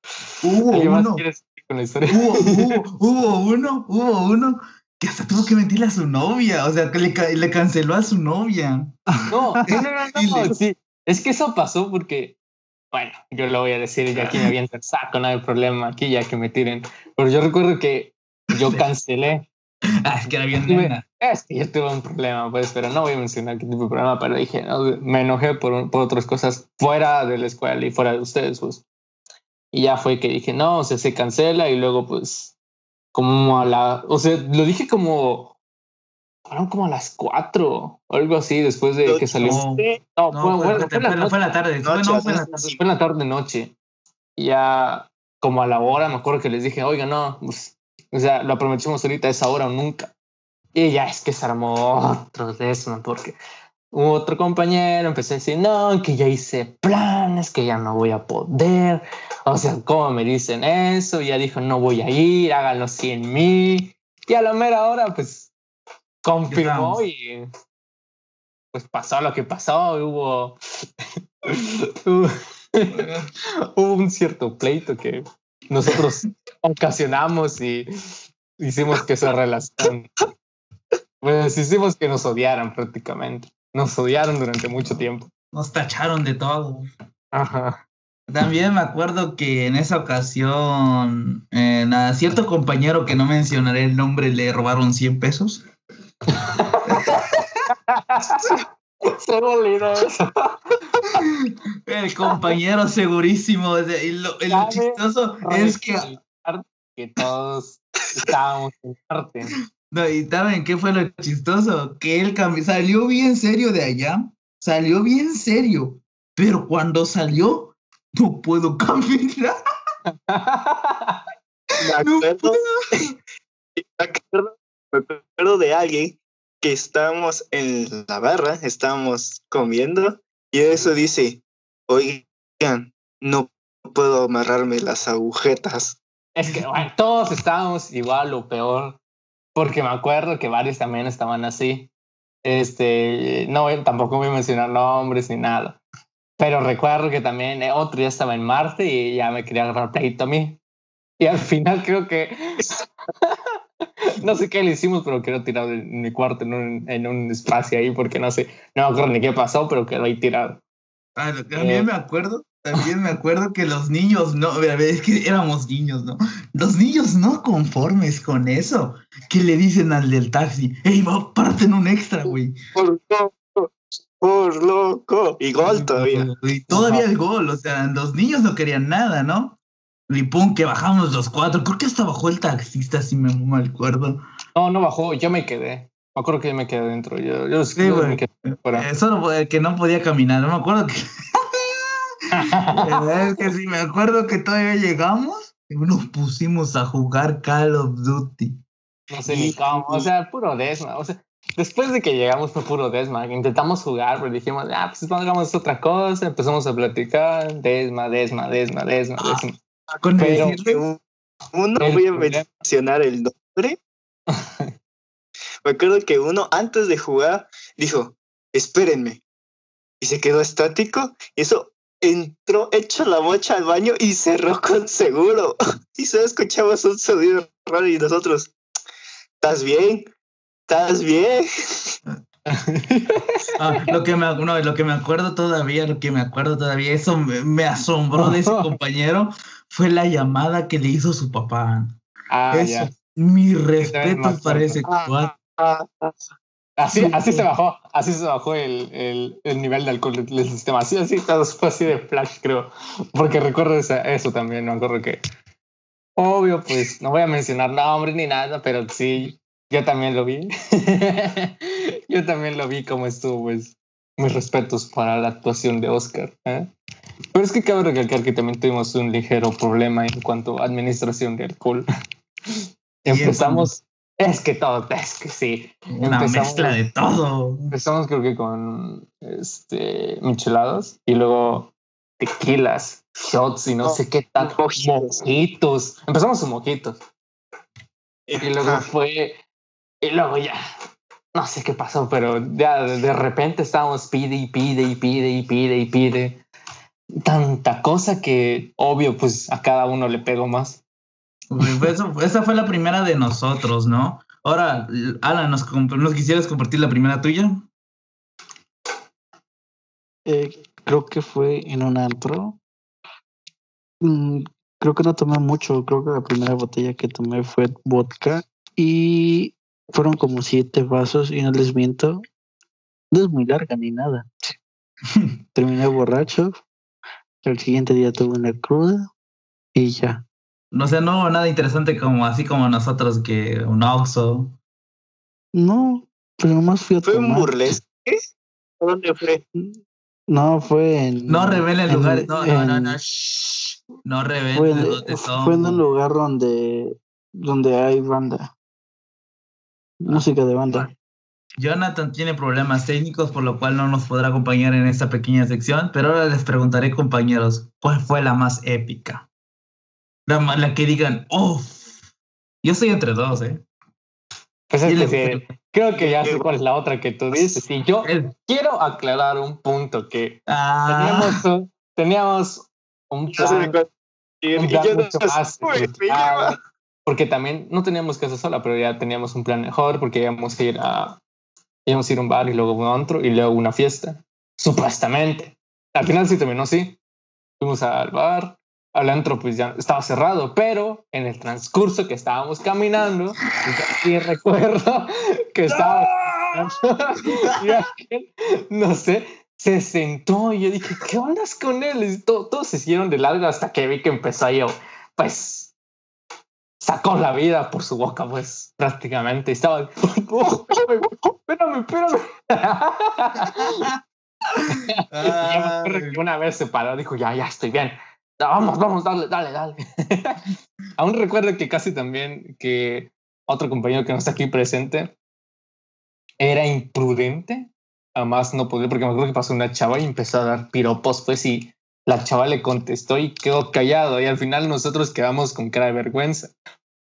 Hubo ¿Alguien más uno, quiere seguir con la historia? hubo, hubo, hubo uno, hubo uno que hasta tuvo que mentirle a su novia, o sea, que le, le canceló a su novia. No, no, no, no, sí. Es que eso pasó porque, bueno, yo lo voy a decir y aquí me aviento el saco, no hay problema, aquí ya que me tiren. Pero yo recuerdo que yo cancelé. Ah, es que era bien nena. Es que yo tuve un problema, pues, pero no voy a mencionar qué tipo de problema, pero dije, no, me enojé por, por otras cosas fuera de la escuela y fuera de ustedes, pues. Y ya fue que dije, no, o sea, se cancela y luego, pues, como a la, o sea, lo dije como, fueron como a las cuatro o algo así, después de que salió. No, No, no, fue, fue, bueno, fue- la fue- fue la noche, tarde. Fue, Noche, no, fue la tarde. fue la tarde noche. Y ya como a la hora, me acuerdo que les dije, oiga, no, pues, o sea, lo aprovechemos ahorita a esa hora o nunca. Y ya es que se armó otro desma porque hubo otro compañero empezó a decir, no, que ya hice planes, que ya no voy a poder. O sea, ¿cómo me dicen eso? Ya dijo, no voy a ir, háganlo sin mí. Y a la mera hora, pues, confirmó y pues pasó lo que pasó. Hubo, hubo, hubo un cierto pleito que nosotros ocasionamos y hicimos que esa relación, pues hicimos que nos odiaran prácticamente. Nos odiaron durante mucho tiempo. Nos tacharon de todo. Ajá. También me acuerdo que en esa ocasión eh, a cierto compañero que no mencionaré el nombre le robaron 100 pesos. Se me eso. El compañero segurísimo. y lo, Cabe chistoso es que... que todos estábamos en parte. No, ¿Y saben qué fue lo chistoso? Que él cami- salió bien serio de allá. Salió bien serio. Pero cuando salió, no puedo caminar. Me No acuerdo, me acuerdo, me acuerdo de alguien que estábamos en la barra, estábamos comiendo, y eso dice, oigan, no puedo amarrarme las agujetas. Es que bueno, todos estábamos igual o peor, porque me acuerdo que varios también estaban así. Este, no, tampoco voy a mencionar nombres ni nada. Pero recuerdo que también eh, otro ya estaba en Marte y ya me quería agarrar pleito a mí. Y al final creo que no sé qué le hicimos, pero quedó tirado en mi cuarto, en un, en un espacio ahí, porque no sé, no me acuerdo ni qué pasó, pero quedó ahí tirado. Ah, También me acuerdo, también me acuerdo que los niños no, a ver, es que éramos niños, ¿no? Los niños no conformes con eso, que le dicen al del taxi, hey, va, párate en un extra, güey. Por loco, por loco. Y gol todavía. Y todavía el gol, o sea, los niños no querían nada, ¿no? Y pum, que bajamos los cuatro, creo que hasta bajó el taxista, si me mal acuerdo. No, no bajó, yo me quedé. Me acuerdo que yo me quedé dentro. Yo, yo, Sí, yo güey. me quedé fuera. Eh, solo que no podía caminar, no me acuerdo que... La verdad es que sí, me acuerdo que todavía llegamos y nos pusimos a jugar Call of Duty. No sé ni cómo, o sea, puro desma. O sea, después de que llegamos fue puro desma. Intentamos jugar, pero dijimos, ah, pues hagamos otra cosa. Empezamos a platicar, desma, desma, desma, desma, desma. Con Pero- Uno, voy a mencionar el nombre. Me acuerdo que uno antes de jugar dijo, espérenme. Y se quedó estático. Y eso entró hecho la mocha al baño y cerró con seguro. Y solo escuchamos un sonido raro y nosotros, ¿estás bien? ¿Estás bien? Ah, lo, que me, no, lo que me acuerdo todavía, lo que me acuerdo todavía, eso me, me asombró de ese compañero, fue la llamada que le hizo su papá. ah, Eso, ya. mi respeto para ese cuate. ah, ah. Así, así se bajó, así se bajó el, el, el nivel de alcohol del sistema. Así, así, todo fue así de flash, creo. Porque recuerdo eso también, me acuerdo que. Obvio, pues no voy a mencionar nombres ni nada, pero sí, yo también lo vi. yo también lo vi como estuvo, pues. Mis respetos para la actuación de Oscar. ¿eh? Pero es que cabe recalcar que también tuvimos un ligero problema en cuanto a administración de alcohol. Empezamos. Es que todo, es que sí. Una empezamos- mezcla de todo. Empezamos creo que con este micheladas y luego tequilas, shots y no No, sé qué tal, mojitos. mojitos. Empezamos con mojitos y luego Ah, fue y luego ya no sé qué pasó, pero ya de repente estábamos pide y pide y pide y pide y pide. Tanta cosa que obvio, pues a cada uno le pegó más. Esa fue la primera de nosotros, ¿no? Ahora, Alan, ¿nos, ¿nos quisieras compartir la primera tuya? Eh, creo que fue en un antro. Mm, creo que no tomé mucho, creo que la primera botella que tomé fue vodka y fueron como siete vasos y no les miento, no es muy larga ni nada. Terminé borracho, el siguiente día tuve una cruda y ya. No sé, no hubo nada interesante como así como nosotros que un oxo. No, pero nomás fui a ¿Fue un burlesque? ¿Dónde fue? No, fue en... No revelen lugares, no, no, no, no, no revelen dónde son. Fue en un lugar donde, donde hay banda. Música de banda. Jonathan tiene problemas técnicos, por lo cual no nos podrá acompañar en esta pequeña sección, pero ahora les preguntaré, compañeros, ¿cuál fue la más épica? La, la que digan, uff, yo estoy entre dos, ¿eh? Pues es que creo que ya sé cuál es la otra que tú dices. Y yo quiero aclarar un punto que ah. teníamos, teníamos un plan, un plan mucho más porque también no teníamos casa sola, pero ya teníamos un plan mejor porque íbamos a ir a, íbamos a, ir a un bar y luego un antro y luego una fiesta, supuestamente. Al final sí terminó así. Fuimos al bar, al antro pues ya estaba cerrado, pero en el transcurso que estábamos caminando, sí recuerdo que estaba no sé, se sentó y yo dije, ¿qué ondas con él? Y todos se hicieron de largo hasta que vi que empezó yo, pues sacó la vida por su boca, pues prácticamente. Estaba, espérame, espérame, y una vez se paró, dijo, ya, ya estoy bien. Vamos, vamos, dale, dale, dale. Aún recuerdo que casi también que otro compañero que no está aquí presente era imprudente. Además no podía, porque me acuerdo que pasó una chava y empezó a dar piropos, pues, y la chava le contestó y quedó callado y al final nosotros quedamos con cara de vergüenza.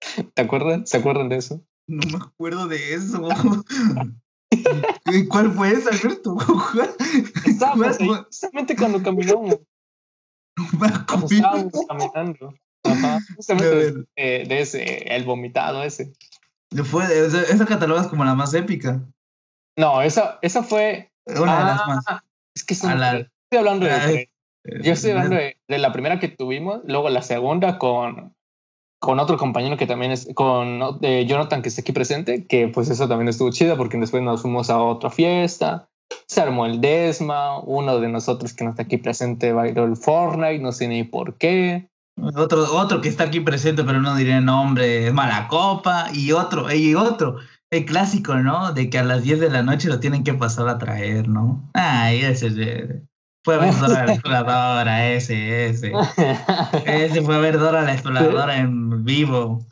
¿Te acuerdan? ¿Se acuerdan de eso? No me acuerdo de eso. ¿Cuál fue esa, Alberto? Estábamos ahí, justamente cuando caminamos. Ajá, justamente de, de, ese, el vomitado ese. Fue, esa, esa catalogas como la más épica. No, esa, esa fue. Una de las ah, más. Es que son, estoy hablando de. Yo estoy hablando de, la primera que tuvimos, luego la segunda con, con otro compañero que también es, con Jonathan que está aquí presente, que pues eso también estuvo chida porque después nos fuimos a otra fiesta, se armó el Desma, uno de nosotros que no está aquí presente bailó el Fortnite, no sé ni por qué. Otro, otro que está aquí presente, pero no diré nombre, es Malacopa, y otro, y otro, el clásico, ¿no? De que a las 10 de la noche lo tienen que pasar a traer, ¿no? Ay, ese es... Fue a ver Dora la exploradora, ese, ese. Ese fue a ver Dora la exploradora en vivo.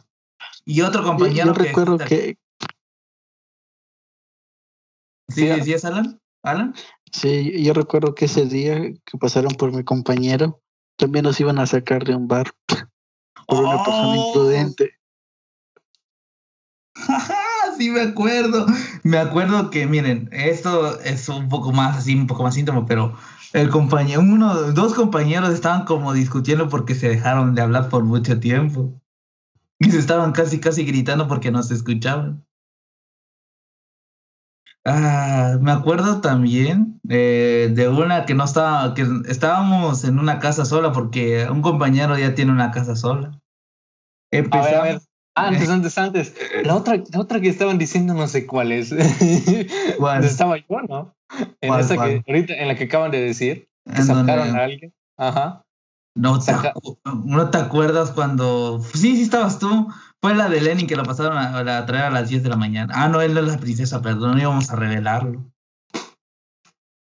Y otro compañero yo, recuerdo que... ¿Sí decías, Alan? ¿Alan? Sí, yo recuerdo que ese día que pasaron por mi compañero, también nos iban a sacar de un bar por una persona ¡Oh! imprudente. sí me acuerdo. Me acuerdo que, miren, esto es un poco más así, un poco más íntimo, pero el compañero, uno, dos compañeros estaban como discutiendo porque se dejaron de hablar por mucho tiempo. Y se estaban casi, casi gritando porque no se escuchaban. Ah, me acuerdo también eh, de una que no estaba, que estábamos en una casa sola porque un compañero ya tiene una casa sola. Empezamos, a ver, a ver. Antes, antes, antes. La otra, la otra que estaban diciendo no sé cuál es. ¿Cuál? Estaba yo, ¿no? En esa que ahorita, en la que acaban de decir, que sacaron a alguien. Ajá. No te, ¿No te acuerdas cuando. Sí, sí, estabas tú. Fue la de Lenin que la pasaron a, traer a las 10 de la mañana. Ah, no, él no es la princesa, perdón, no íbamos a revelarlo.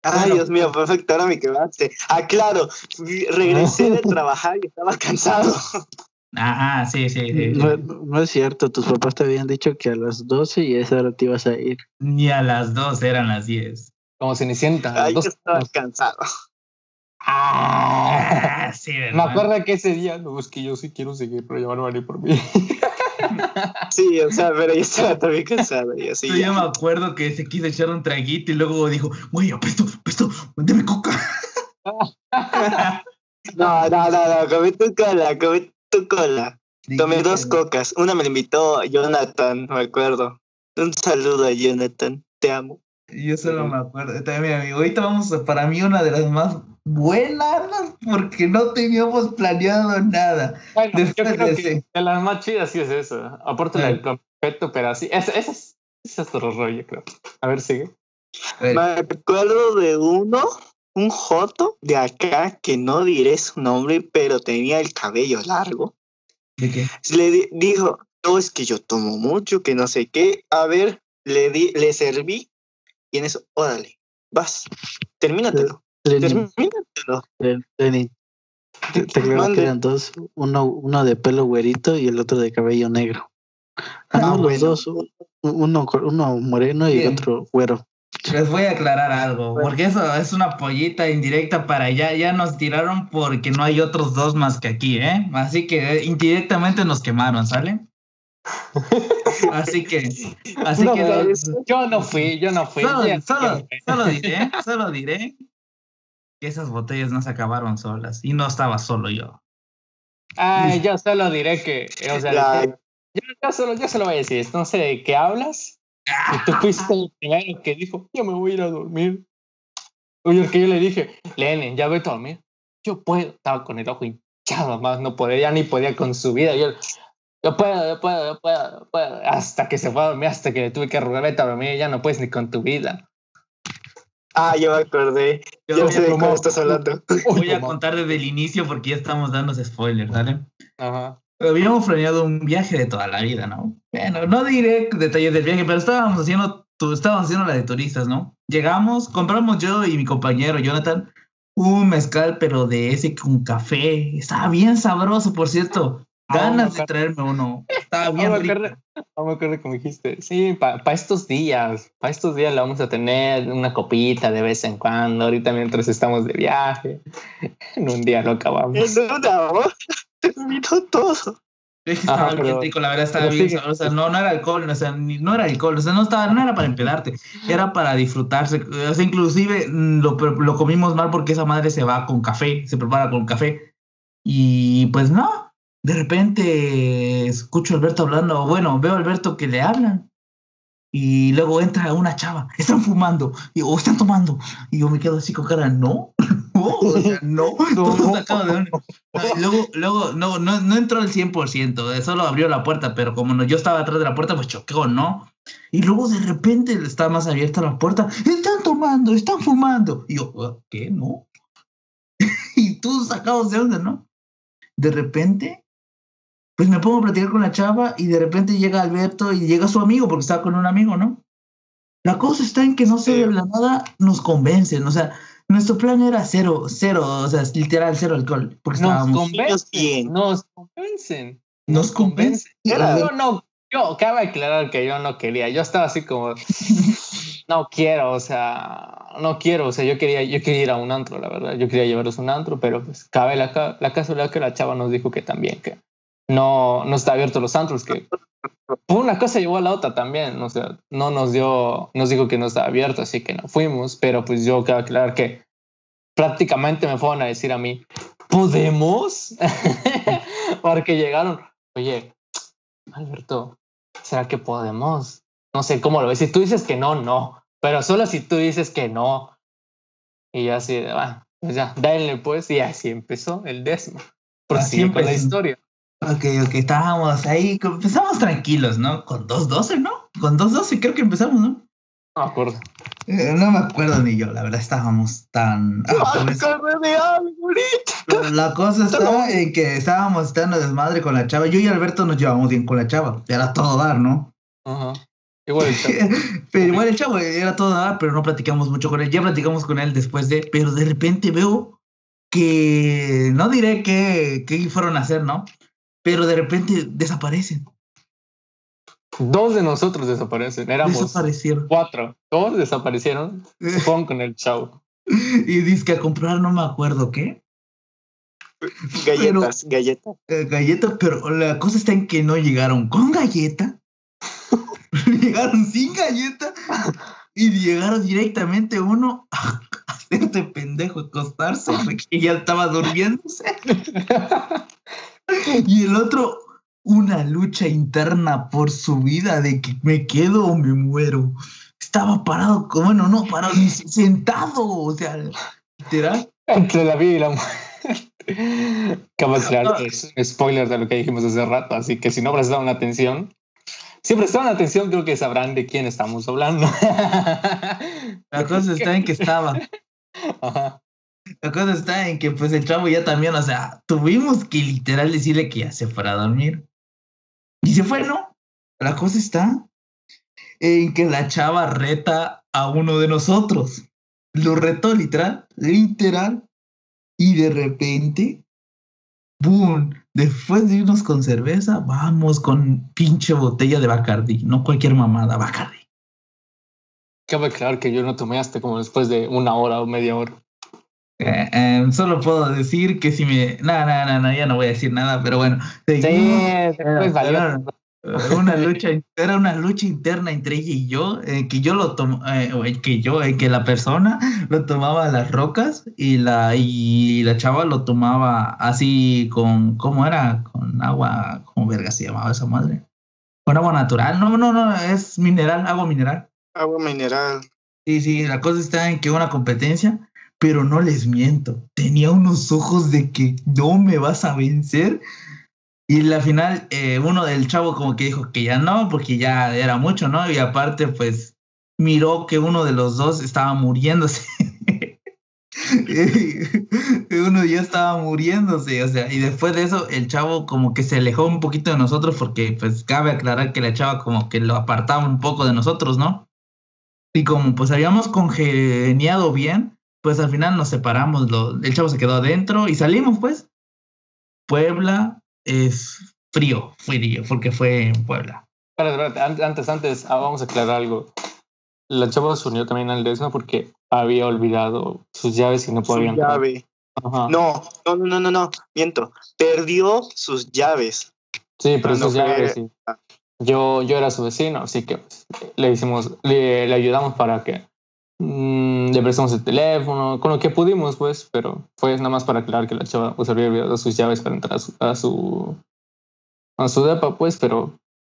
Ay, Dios mío, perfecto, ahora me quedaste. Ah, claro, regresé de trabajar y estaba cansado. Ajá, sí, sí. No, es cierto, tus papás te habían dicho que a las 12 y a esa hora te ibas a ir. Ni a las 12, eran las 10. Como Cenicienta. Ay, yo estaba cansado. Ah, sí, Me acuerdo que ese día, no, es que yo sí quiero seguir, pero ya van a venir por mí. Sí, o sea, pero yo estaba también cansado y así. Yo ya. me acuerdo que se quiso echar un traguito y luego dijo, güey, apesto, apesto, deme coca. No, no, no, no, comí tu cola, comí tu cola. Tomé dos cocas. Una me la invitó Jonathan, me acuerdo. Un saludo a Jonathan, te amo. Yo solo me acuerdo. También, mi amigo, ahorita vamos a, para mí, una de las más buenas porque no teníamos planeado nada. Bueno, yo Después creo de que de las más chidas sí es eso. Aparte Sí. del completo, pero así. Ese, ese es, ese es otro rollo, creo. A ver, sigue. A ver, Me acuerdo de uno, un joto de acá, que no diré su nombre, pero tenía el cabello largo. ¿de qué? Le di- dijo, no, es que yo tomo mucho, que no sé qué. A ver, le, di, le serví y en eso, órale, vas, termínatelo, Lenin, termínatelo. Len- Lenin. Te, que eran dos, uno, uno de pelo güerito y el otro de cabello negro. Ah, no, los bueno. dos, uno, uno moreno y Bien. otro güero. Les voy a aclarar algo, porque eso es una pollita indirecta para allá. Ya nos tiraron porque no hay otros dos más que aquí, ¿eh? Así que eh, indirectamente nos quemaron, ¿sale? Así que, así No, que lo- yo no fui, yo no fui. solo, Ya- solo, solo diré, solo diré que esas botellas no se acabaron solas y no estaba solo yo. Ay, yo solo diré que, o sea, Ya. yo, yo solo, yo solo voy a decir, no sé de qué hablas. Y tú fuiste el primero que dijo, yo me voy a ir a dormir. Oye, que yo le dije, Lenin, ya vete a dormir. Yo puedo, estaba con el ojo hinchado, más no podía, ya ni podía con su vida. Yo, yo puedo, yo puedo, yo puedo, yo puedo. Hasta que se fue a dormir, hasta que le tuve que rogar, vete a dormir, ya no puedes ni con tu vida. Ah, yo me acordé, Yo sé de tomar- estás hablando. voy a contar desde el inicio porque ya estamos dando spoilers, ¿vale? Ajá. Habíamos planeado un viaje de toda la vida, ¿no? Bueno, no diré detalles del viaje, pero estábamos haciendo, tu- estábamos haciendo la de turistas, ¿no? Llegamos, compramos yo y mi compañero Jonathan un mezcal, pero de ese con café. Estaba bien sabroso, por cierto. Ah, Ganas me de traerme uno. Estaba No bien me rico. acuerdo, me acuerdo cómo dijiste. Sí, para estos días, para estos días le vamos a tener una copita de vez en cuando, ahorita mientras estamos de viaje. En un día lo acabamos. En una terminó todo. Es que estaba Ajá, bien pero- rico, la verdad estaba bien. O sea, no, no era alcohol, o sea, ni- no era alcohol, o sea, no estaba, no era para empedarte, era para disfrutarse. O sea, inclusive mm, lo, lo comimos mal porque esa madre se va con café, se prepara con café. Y pues no, de repente escucho a Alberto hablando, bueno, veo a Alberto que le hablan. Y luego entra una chava, están fumando, y, o están tomando. Y yo me quedo así con cara, no, no, o sea, no, todo sacado de luego, luego no, no, no entró al 100%, eh, solo abrió la puerta, pero como no, yo estaba atrás de la puerta, pues choqueó, ¿no? Y luego de repente está más abierta la puerta, están tomando, están fumando. Y yo, "Ah, ¿qué? No. y todos sacados de onda, ¿no? De repente, pues me pongo a platicar con la chava y de repente llega Alberto y llega su amigo, porque estaba con un amigo, ¿no? La cosa está en que no sé, de la nada nos convencen, o sea, nuestro plan era cero, cero, o sea, literal cero alcohol, porque Nos estábamos... Convencen. bien. Nos convencen. Nos convencen. Yo no, yo cabe aclarar que yo no quería. Yo estaba así como, no quiero, o sea, no quiero, o sea, yo quería, yo quería ir a un antro, la verdad. Yo quería llevarlos a un antro, pero pues cabe la, la casualidad que la chava nos dijo que también, que no, no está abierto los antros, que por una cosa llevó a la otra también, o sea, no nos dio, nos dijo que no estaba abierto, así que no fuimos, pero pues yo cabe aclarar que prácticamente me fueron a decir a mí, ¿podemos? Porque llegaron, oye, Alberto, ¿será que podemos? No sé cómo lo ves. Si tú dices que no, no. Pero solo si tú dices que no. Y yo así, de, "Ah, pues ya, denle pues. Y así empezó el décimo. Así Prosigue con la historia. Ok, ok, estábamos ahí, empezamos tranquilos, ¿no? Con 2.12, ¿no? Con 2.12 creo que empezamos, ¿no? No me acuerdo. Eh, no me acuerdo ni yo, la verdad, estábamos tan... ah, pues, la cosa está en que estábamos estando desmadre con la chava. Yo y Alberto nos llevamos bien con la chava. Era todo dar, ¿no? Ajá. Igual el chavo. Pero igual el chavo era todo dar, pero no platicamos mucho con él. Ya platicamos con él después de... Pero de repente veo que... No diré qué, qué fueron a hacer, ¿no? Pero de repente desaparecen. Dos de nosotros desaparecen. Éramos Desaparecieron. cuatro. Dos desaparecieron. Se fueron con el chavo. Y dice que a comprar no me acuerdo qué. Galletas, galletas. Eh, galletas, pero la cosa está en que no llegaron con galleta. llegaron sin galleta. Y llegaron directamente uno a hacerte pendejo, acostarse, porque ya estaba durmiéndose. y el otro, una lucha interna por su vida de que me quedo o me muero. Estaba parado, bueno, no, parado, ni sentado, o sea, literal. Entre la vida y la muerte. Aclarar que es spoiler de lo que dijimos hace rato, así que si no prestaron atención, si prestaron atención, creo que sabrán de quién estamos hablando. La cosa está en que estaba. Ajá. La cosa está en que pues el chavo ya también, o sea, tuvimos que literal decirle que ya se fuera a dormir. Y se fue, ¿no? La cosa está en que la chava reta a uno de nosotros. Lo retó literal, literal. Y de repente, ¡boom! Después de irnos con cerveza, vamos con pinche botella de Bacardi. No cualquier mamada, Bacardi. Cabe aclarar que yo no tomé hasta como después de una hora o media hora. Eh, eh, solo puedo decir que si me. No, no, no, no, ya no voy a decir nada, pero bueno. Sí, seguimos. valió. Era una lucha, era una lucha interna entre ella y yo, eh, que yo lo tomo, eh, que yo, eh, que la persona lo tomaba a las rocas y la, y la chava lo tomaba así con, ¿cómo era? Con agua, ¿cómo verga se llamaba esa madre? Con agua natural, no, no, no, es mineral, agua mineral. Agua mineral. Sí, sí, la cosa está en que una competencia, pero no les miento, tenía unos ojos de que no me vas a vencer. Y la final, eh, uno del chavo como que dijo que ya no, porque ya era mucho, ¿no? Y aparte, pues, miró que uno de los dos estaba muriéndose. uno ya estaba muriéndose, o sea, y después de eso el chavo como que se alejó un poquito de nosotros porque pues cabe aclarar que la chava como que lo apartaba un poco de nosotros, ¿no? Y como pues habíamos congeniado bien, pues al final nos separamos, lo, el chavo se quedó adentro y salimos pues. Puebla es frío, frío, porque fue en Puebla. Espérate, espérate, antes, antes, ah, vamos a aclarar algo. La chava se unió también al desno porque había olvidado sus llaves y no Su podía entrar. llave. No, no, no, no, no, no, miento. Perdió sus llaves. Sí, pero sus llaves, sí. Yo, yo era su vecino, así que pues, le hicimos, le, le ayudamos para que mm, le prestamos el teléfono, con lo que pudimos, pues, pero fue nada más para aclarar que la chava pues, había olvidado sus llaves para entrar a su, a su, a su depa, pues, pero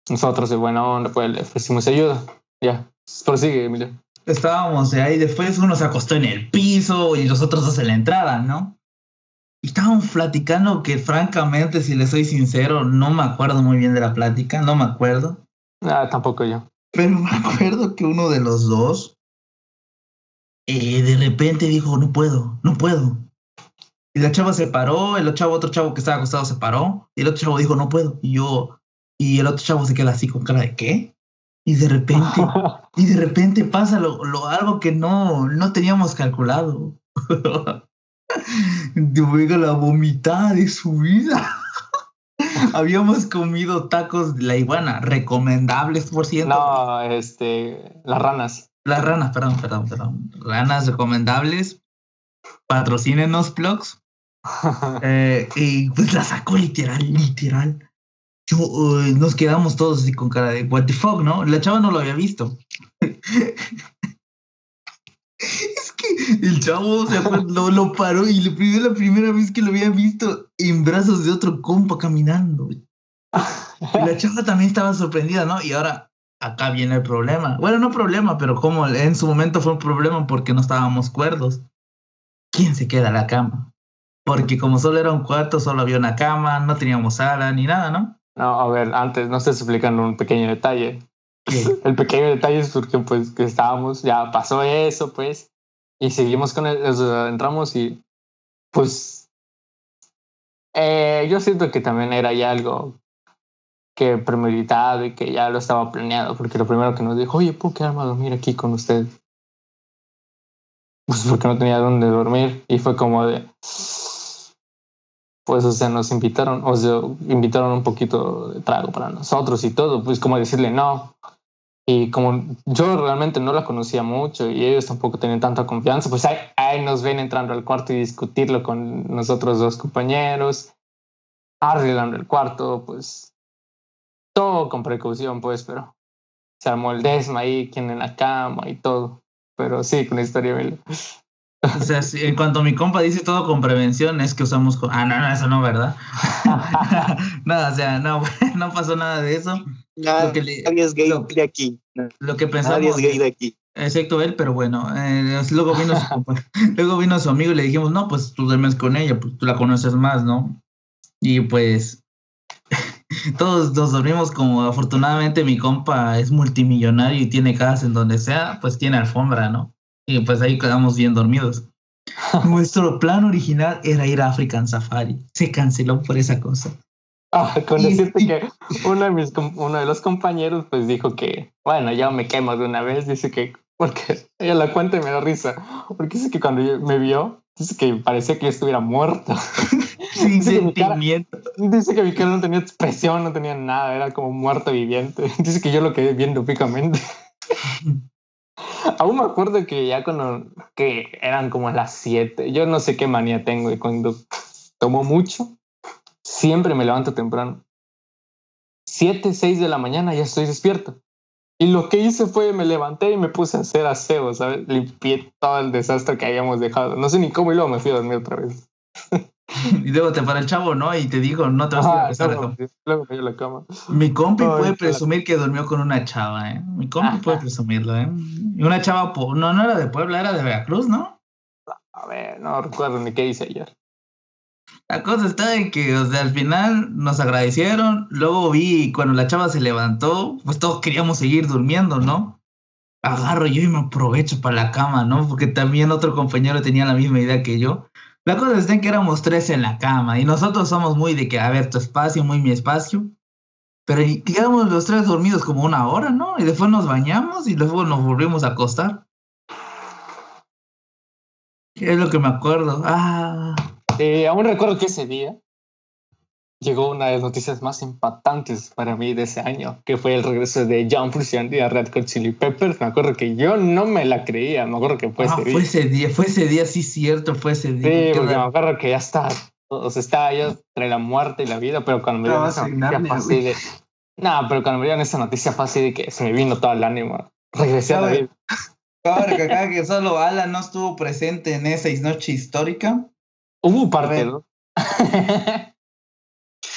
nosotros de buena onda, pues, le ofrecimos ayuda. Ya, prosigue, Emilio. Estábamos ahí, después uno se acostó en el piso y los otros dos en la entrada, ¿no? Y estábamos platicando que francamente, si le soy sincero, no me acuerdo muy bien de la plática, no me acuerdo. Ah, tampoco yo. Pero me acuerdo que uno de los dos eh, de repente dijo, no puedo, no puedo. Y la chava se paró, el chavo, otro chavo que estaba acostado se paró, y el otro chavo dijo, no puedo. Y yo, y el otro chavo se queda así con cara de ¿qué? Y de repente, y de repente pasa lo, lo- algo que no, no teníamos calculado. Luego la vomitada de su vida. Habíamos comido tacos de la iguana, recomendables por cierto. no, este, las ranas. Las ranas, perdón, perdón, perdón. Ranas recomendables. Patrocínenos, plugs. Eh, y pues la sacó literal, literal. Yo, eh, nos quedamos todos así con cara de what the fuck, ¿no? La chava no lo había visto. es que el chavo acuerda- lo, lo paró y le pidió la primera vez que lo había visto en brazos de otro compa caminando. Y la chava también estaba sorprendida, ¿no? Y ahora acá viene el problema. Bueno, no problema, pero como en su momento fue un problema porque no estábamos cuerdos. ¿Quién se queda a la cama? Porque como solo era un cuarto, solo había una cama, no teníamos sala ni nada, ¿no? No, a ver, antes no estás explicando un pequeño detalle. El pequeño detalle es porque pues que estábamos, ya pasó eso, pues, y seguimos con el, o sea, entramos y pues eh, yo siento que también era ya algo que premeditado y que ya lo estaba planeado, porque lo primero que nos dijo, oye, ¿puedo quedarme a dormir aquí con usted? Pues porque no tenía dónde dormir y fue como de, pues, o sea, nos invitaron, o sea, invitaron un poquito de trago para nosotros y todo, pues como decirle no. Y como yo realmente no la conocía mucho y ellos tampoco tenían tanta confianza, pues ahí, ahí nos ven entrando al cuarto y discutirlo con nosotros dos compañeros, arreglando el cuarto, pues todo con precaución, pues, pero se armó el desma ahí, quien en la cama y todo. Pero sí, con la historia Melo. O sea, si- en cuanto mi compa dice todo con prevención, es que usamos... con- Ah, no, no, eso no, ¿verdad? no, o sea, no, no pasó nada de eso. Nadie Lo que le- es gay lo- de aquí. Lo que Nadie pensamos... es gay de aquí. Excepto él, pero bueno, eh, luego, vino su, compa- luego vino su amigo y le dijimos, no, pues tú duermes con ella, pues tú la conoces más, ¿no? Y pues todos nos dormimos como afortunadamente mi compa es multimillonario y tiene casa en donde sea, pues tiene alfombra, ¿no? Y pues ahí quedamos bien dormidos. Nuestro plan original era ir a African Safari. Se canceló por esa cosa. Ah, con decirte que uno de, mis, uno de los compañeros pues dijo que, bueno, ya me quemo de una vez, dice que, porque ella la cuenta y me da risa, porque dice que cuando me vio, dice que parecía que yo estuviera muerto. Sin cara- sentimiento. Dice que mi cara no tenía expresión, no tenía nada, era como muerto viviente. Dice que yo lo quedé viendo fijamente. Aún me acuerdo que ya cuando que eran como las 7, yo no sé qué manía tengo y cuando tomo mucho, siempre me levanto temprano. 7, 6 de la mañana ya estoy despierto. Y lo que hice fue me levanté y me puse a hacer aseo, ¿sabes? Limpié todo el desastre que habíamos dejado. No sé ni cómo y luego me fui a dormir otra vez. Y luego te para el chavo, ¿no? Y te dijo, no te vas a ir a acostar de luego, la cama. Mi compi Ay, puede presumir que durmió con una chava, ¿eh? Mi compi Ajá. puede presumirlo, ¿eh? Una chava, no, no era de Puebla, era de Veracruz, ¿no? A ver, no recuerdo ni qué hice ayer. La cosa está en que, o sea, al final nos agradecieron. Luego vi cuando la chava se levantó, pues todos queríamos seguir durmiendo, ¿no? Agarro yo y me aprovecho para la cama, ¿no? Porque también otro compañero tenía la misma idea que yo. La cosa está en que éramos tres en la cama y nosotros somos muy de que, a ver, tu espacio, muy mi espacio. Pero quedamos los tres dormidos como una hora, ¿no? Y después nos bañamos y luego nos volvimos a acostar. Es lo que me acuerdo. Ah. Eh, aún recuerdo que ese día llegó una de las noticias más impactantes para mí de ese año, que fue el regreso de John Frusciante a Red Hot Chili Peppers. Me acuerdo que yo no me la creía, me acuerdo que fue Ah, ese fue día. ese día, fue ese día, sí, cierto, fue ese día. Sí, porque me acuerdo que ya está, o sea, estaba yo entre la muerte y la vida, pero cuando me dieron esa noticia fue así de... Pero cuando me dieron esa noticia fue así de que se me vino todo el ánimo. Regresé a la vida. Que acá que solo Alan no estuvo presente en esa noche histórica. Hubo parte, ver. ¿no?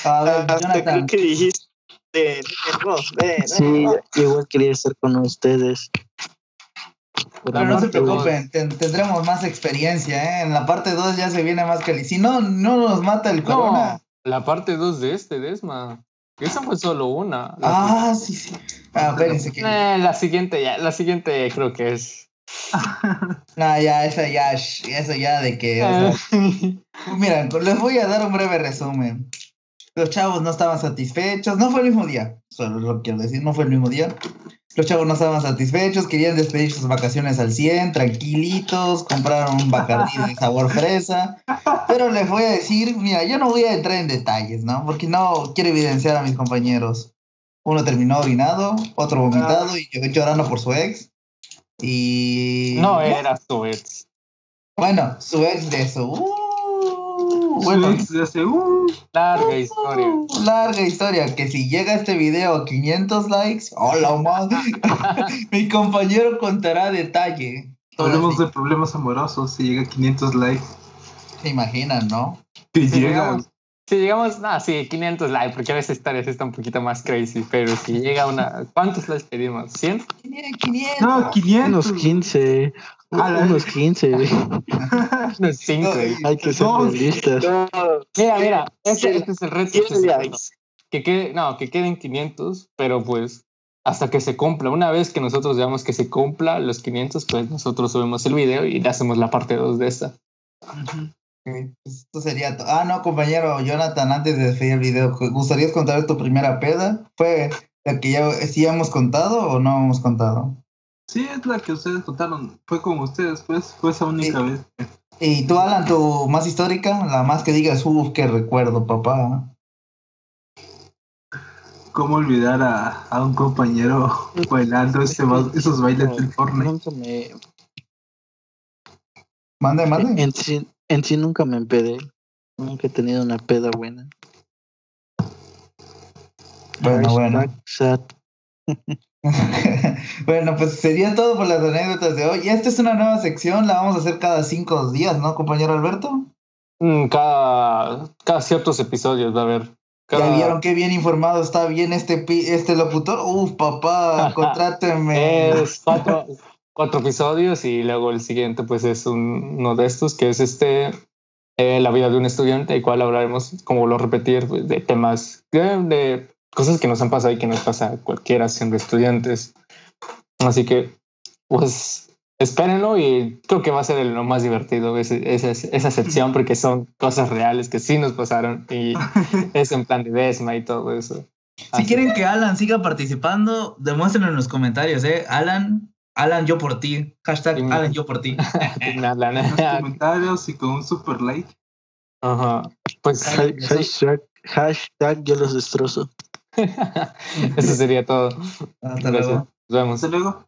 A ver, Jonathan, que dijiste. ven, vos, ven, Sí, igual quería estar con ustedes. pero no se preocupen, ten- tendremos más experiencia, ¿eh? En la parte 2 ya se viene más cali. Si no, no nos mata el corona. No, la parte 2 de este, Desma. Esa fue solo una. Ah, sí, sí. Ah, espérense que. Eh, la siguiente ya, la siguiente creo que es. No, ya, esa ya, eso ya de que. o sea, Mira, les voy a dar un breve resumen. Los chavos no estaban satisfechos, no fue el mismo día, solo lo quiero decir, no fue el mismo día. Los chavos no estaban satisfechos, querían despedir sus vacaciones al 100, tranquilitos, compraron un bacardí de sabor fresa. Pero les voy a decir, mira, yo no voy a entrar en detalles, ¿no? Porque no quiero evidenciar a mis compañeros. Uno terminó orinado, otro vomitado y yo llorando por su ex. Y. no era su ex. Bueno, su ex de su. Uh, Bueno, bueno, desde uh, Larga historia. larga historia. Que si llega este video a 500 likes, hola madre. Mi compañero contará detalle. hablemos de problemas amorosos. Si llega a 500 likes, Se imaginan, ¿no? Si llega. Si llegamos, no, sí, 500 likes, porque a veces historias están un poquito más crazy, pero si llega una. ¿Cuántos likes pedimos? ¿100? 500. No, 500. Unos 15. A la- Unos 15. Unos 5. Hay que ser No, realistas. No, Mira, mira, este, este es el reto. cien este es el reto. likes. que quede, no, que queden 500, pero pues hasta que se cumpla. Una vez que nosotros veamos que se cumpla los 500, pues nosotros subimos el video y le hacemos la parte 2 de esta. Ok, pues esto sería to- Ah, no, compañero Jonathan, antes de despedir el video, ¿gustarías contar tu primera peda? ¿Fue la que ya sí hemos contado o no hemos contado? Sí, es la que ustedes contaron. Fue con ustedes, pues. Fue esa única vez. Y tú, Alan, tu más histórica, la más que digas, uff, qué recuerdo, papá. cómo olvidar a, a un compañero bailando ba- esos bailes del Fortnite. Mande, mande. En, sí, nunca me empedé. Nunca he tenido una peda buena. Bueno, bueno. Bueno, pues sería todo por las anécdotas de hoy. Y esta es una nueva sección, la vamos a hacer cada cinco días, ¿no, compañero Alberto? Mm, Cada, cada ciertos episodios va a. ¿Ya Cada, vieron qué bien informado está bien este, pi- este locutor? Uf, papá, contráteme. Es cuatro, episodios y luego el siguiente pues es un- uno de estos que es este eh, la vida de un estudiante, el cual hablaremos, como lo repetir, pues, de temas, de, de cosas que nos han pasado y que nos pasa a cualquiera siendo estudiantes. Así que pues espérenlo y creo que va a ser lo más divertido ese- esa, esa sección porque son cosas reales que sí nos pasaron y es en plan de Desma y todo eso. Si Así quieren que Alan siga participando, demuéstrenlo en los comentarios, ¿eh? Alan, Alan, yo por ti. Hashtag Sí. Alan, yo por ti. Comentarios y con un super like. Ajá. Pues Ha- Hashtag, hashtag yo los destrozo. eso sería todo. Hasta Gracias. luego. Nos vemos. Hasta luego.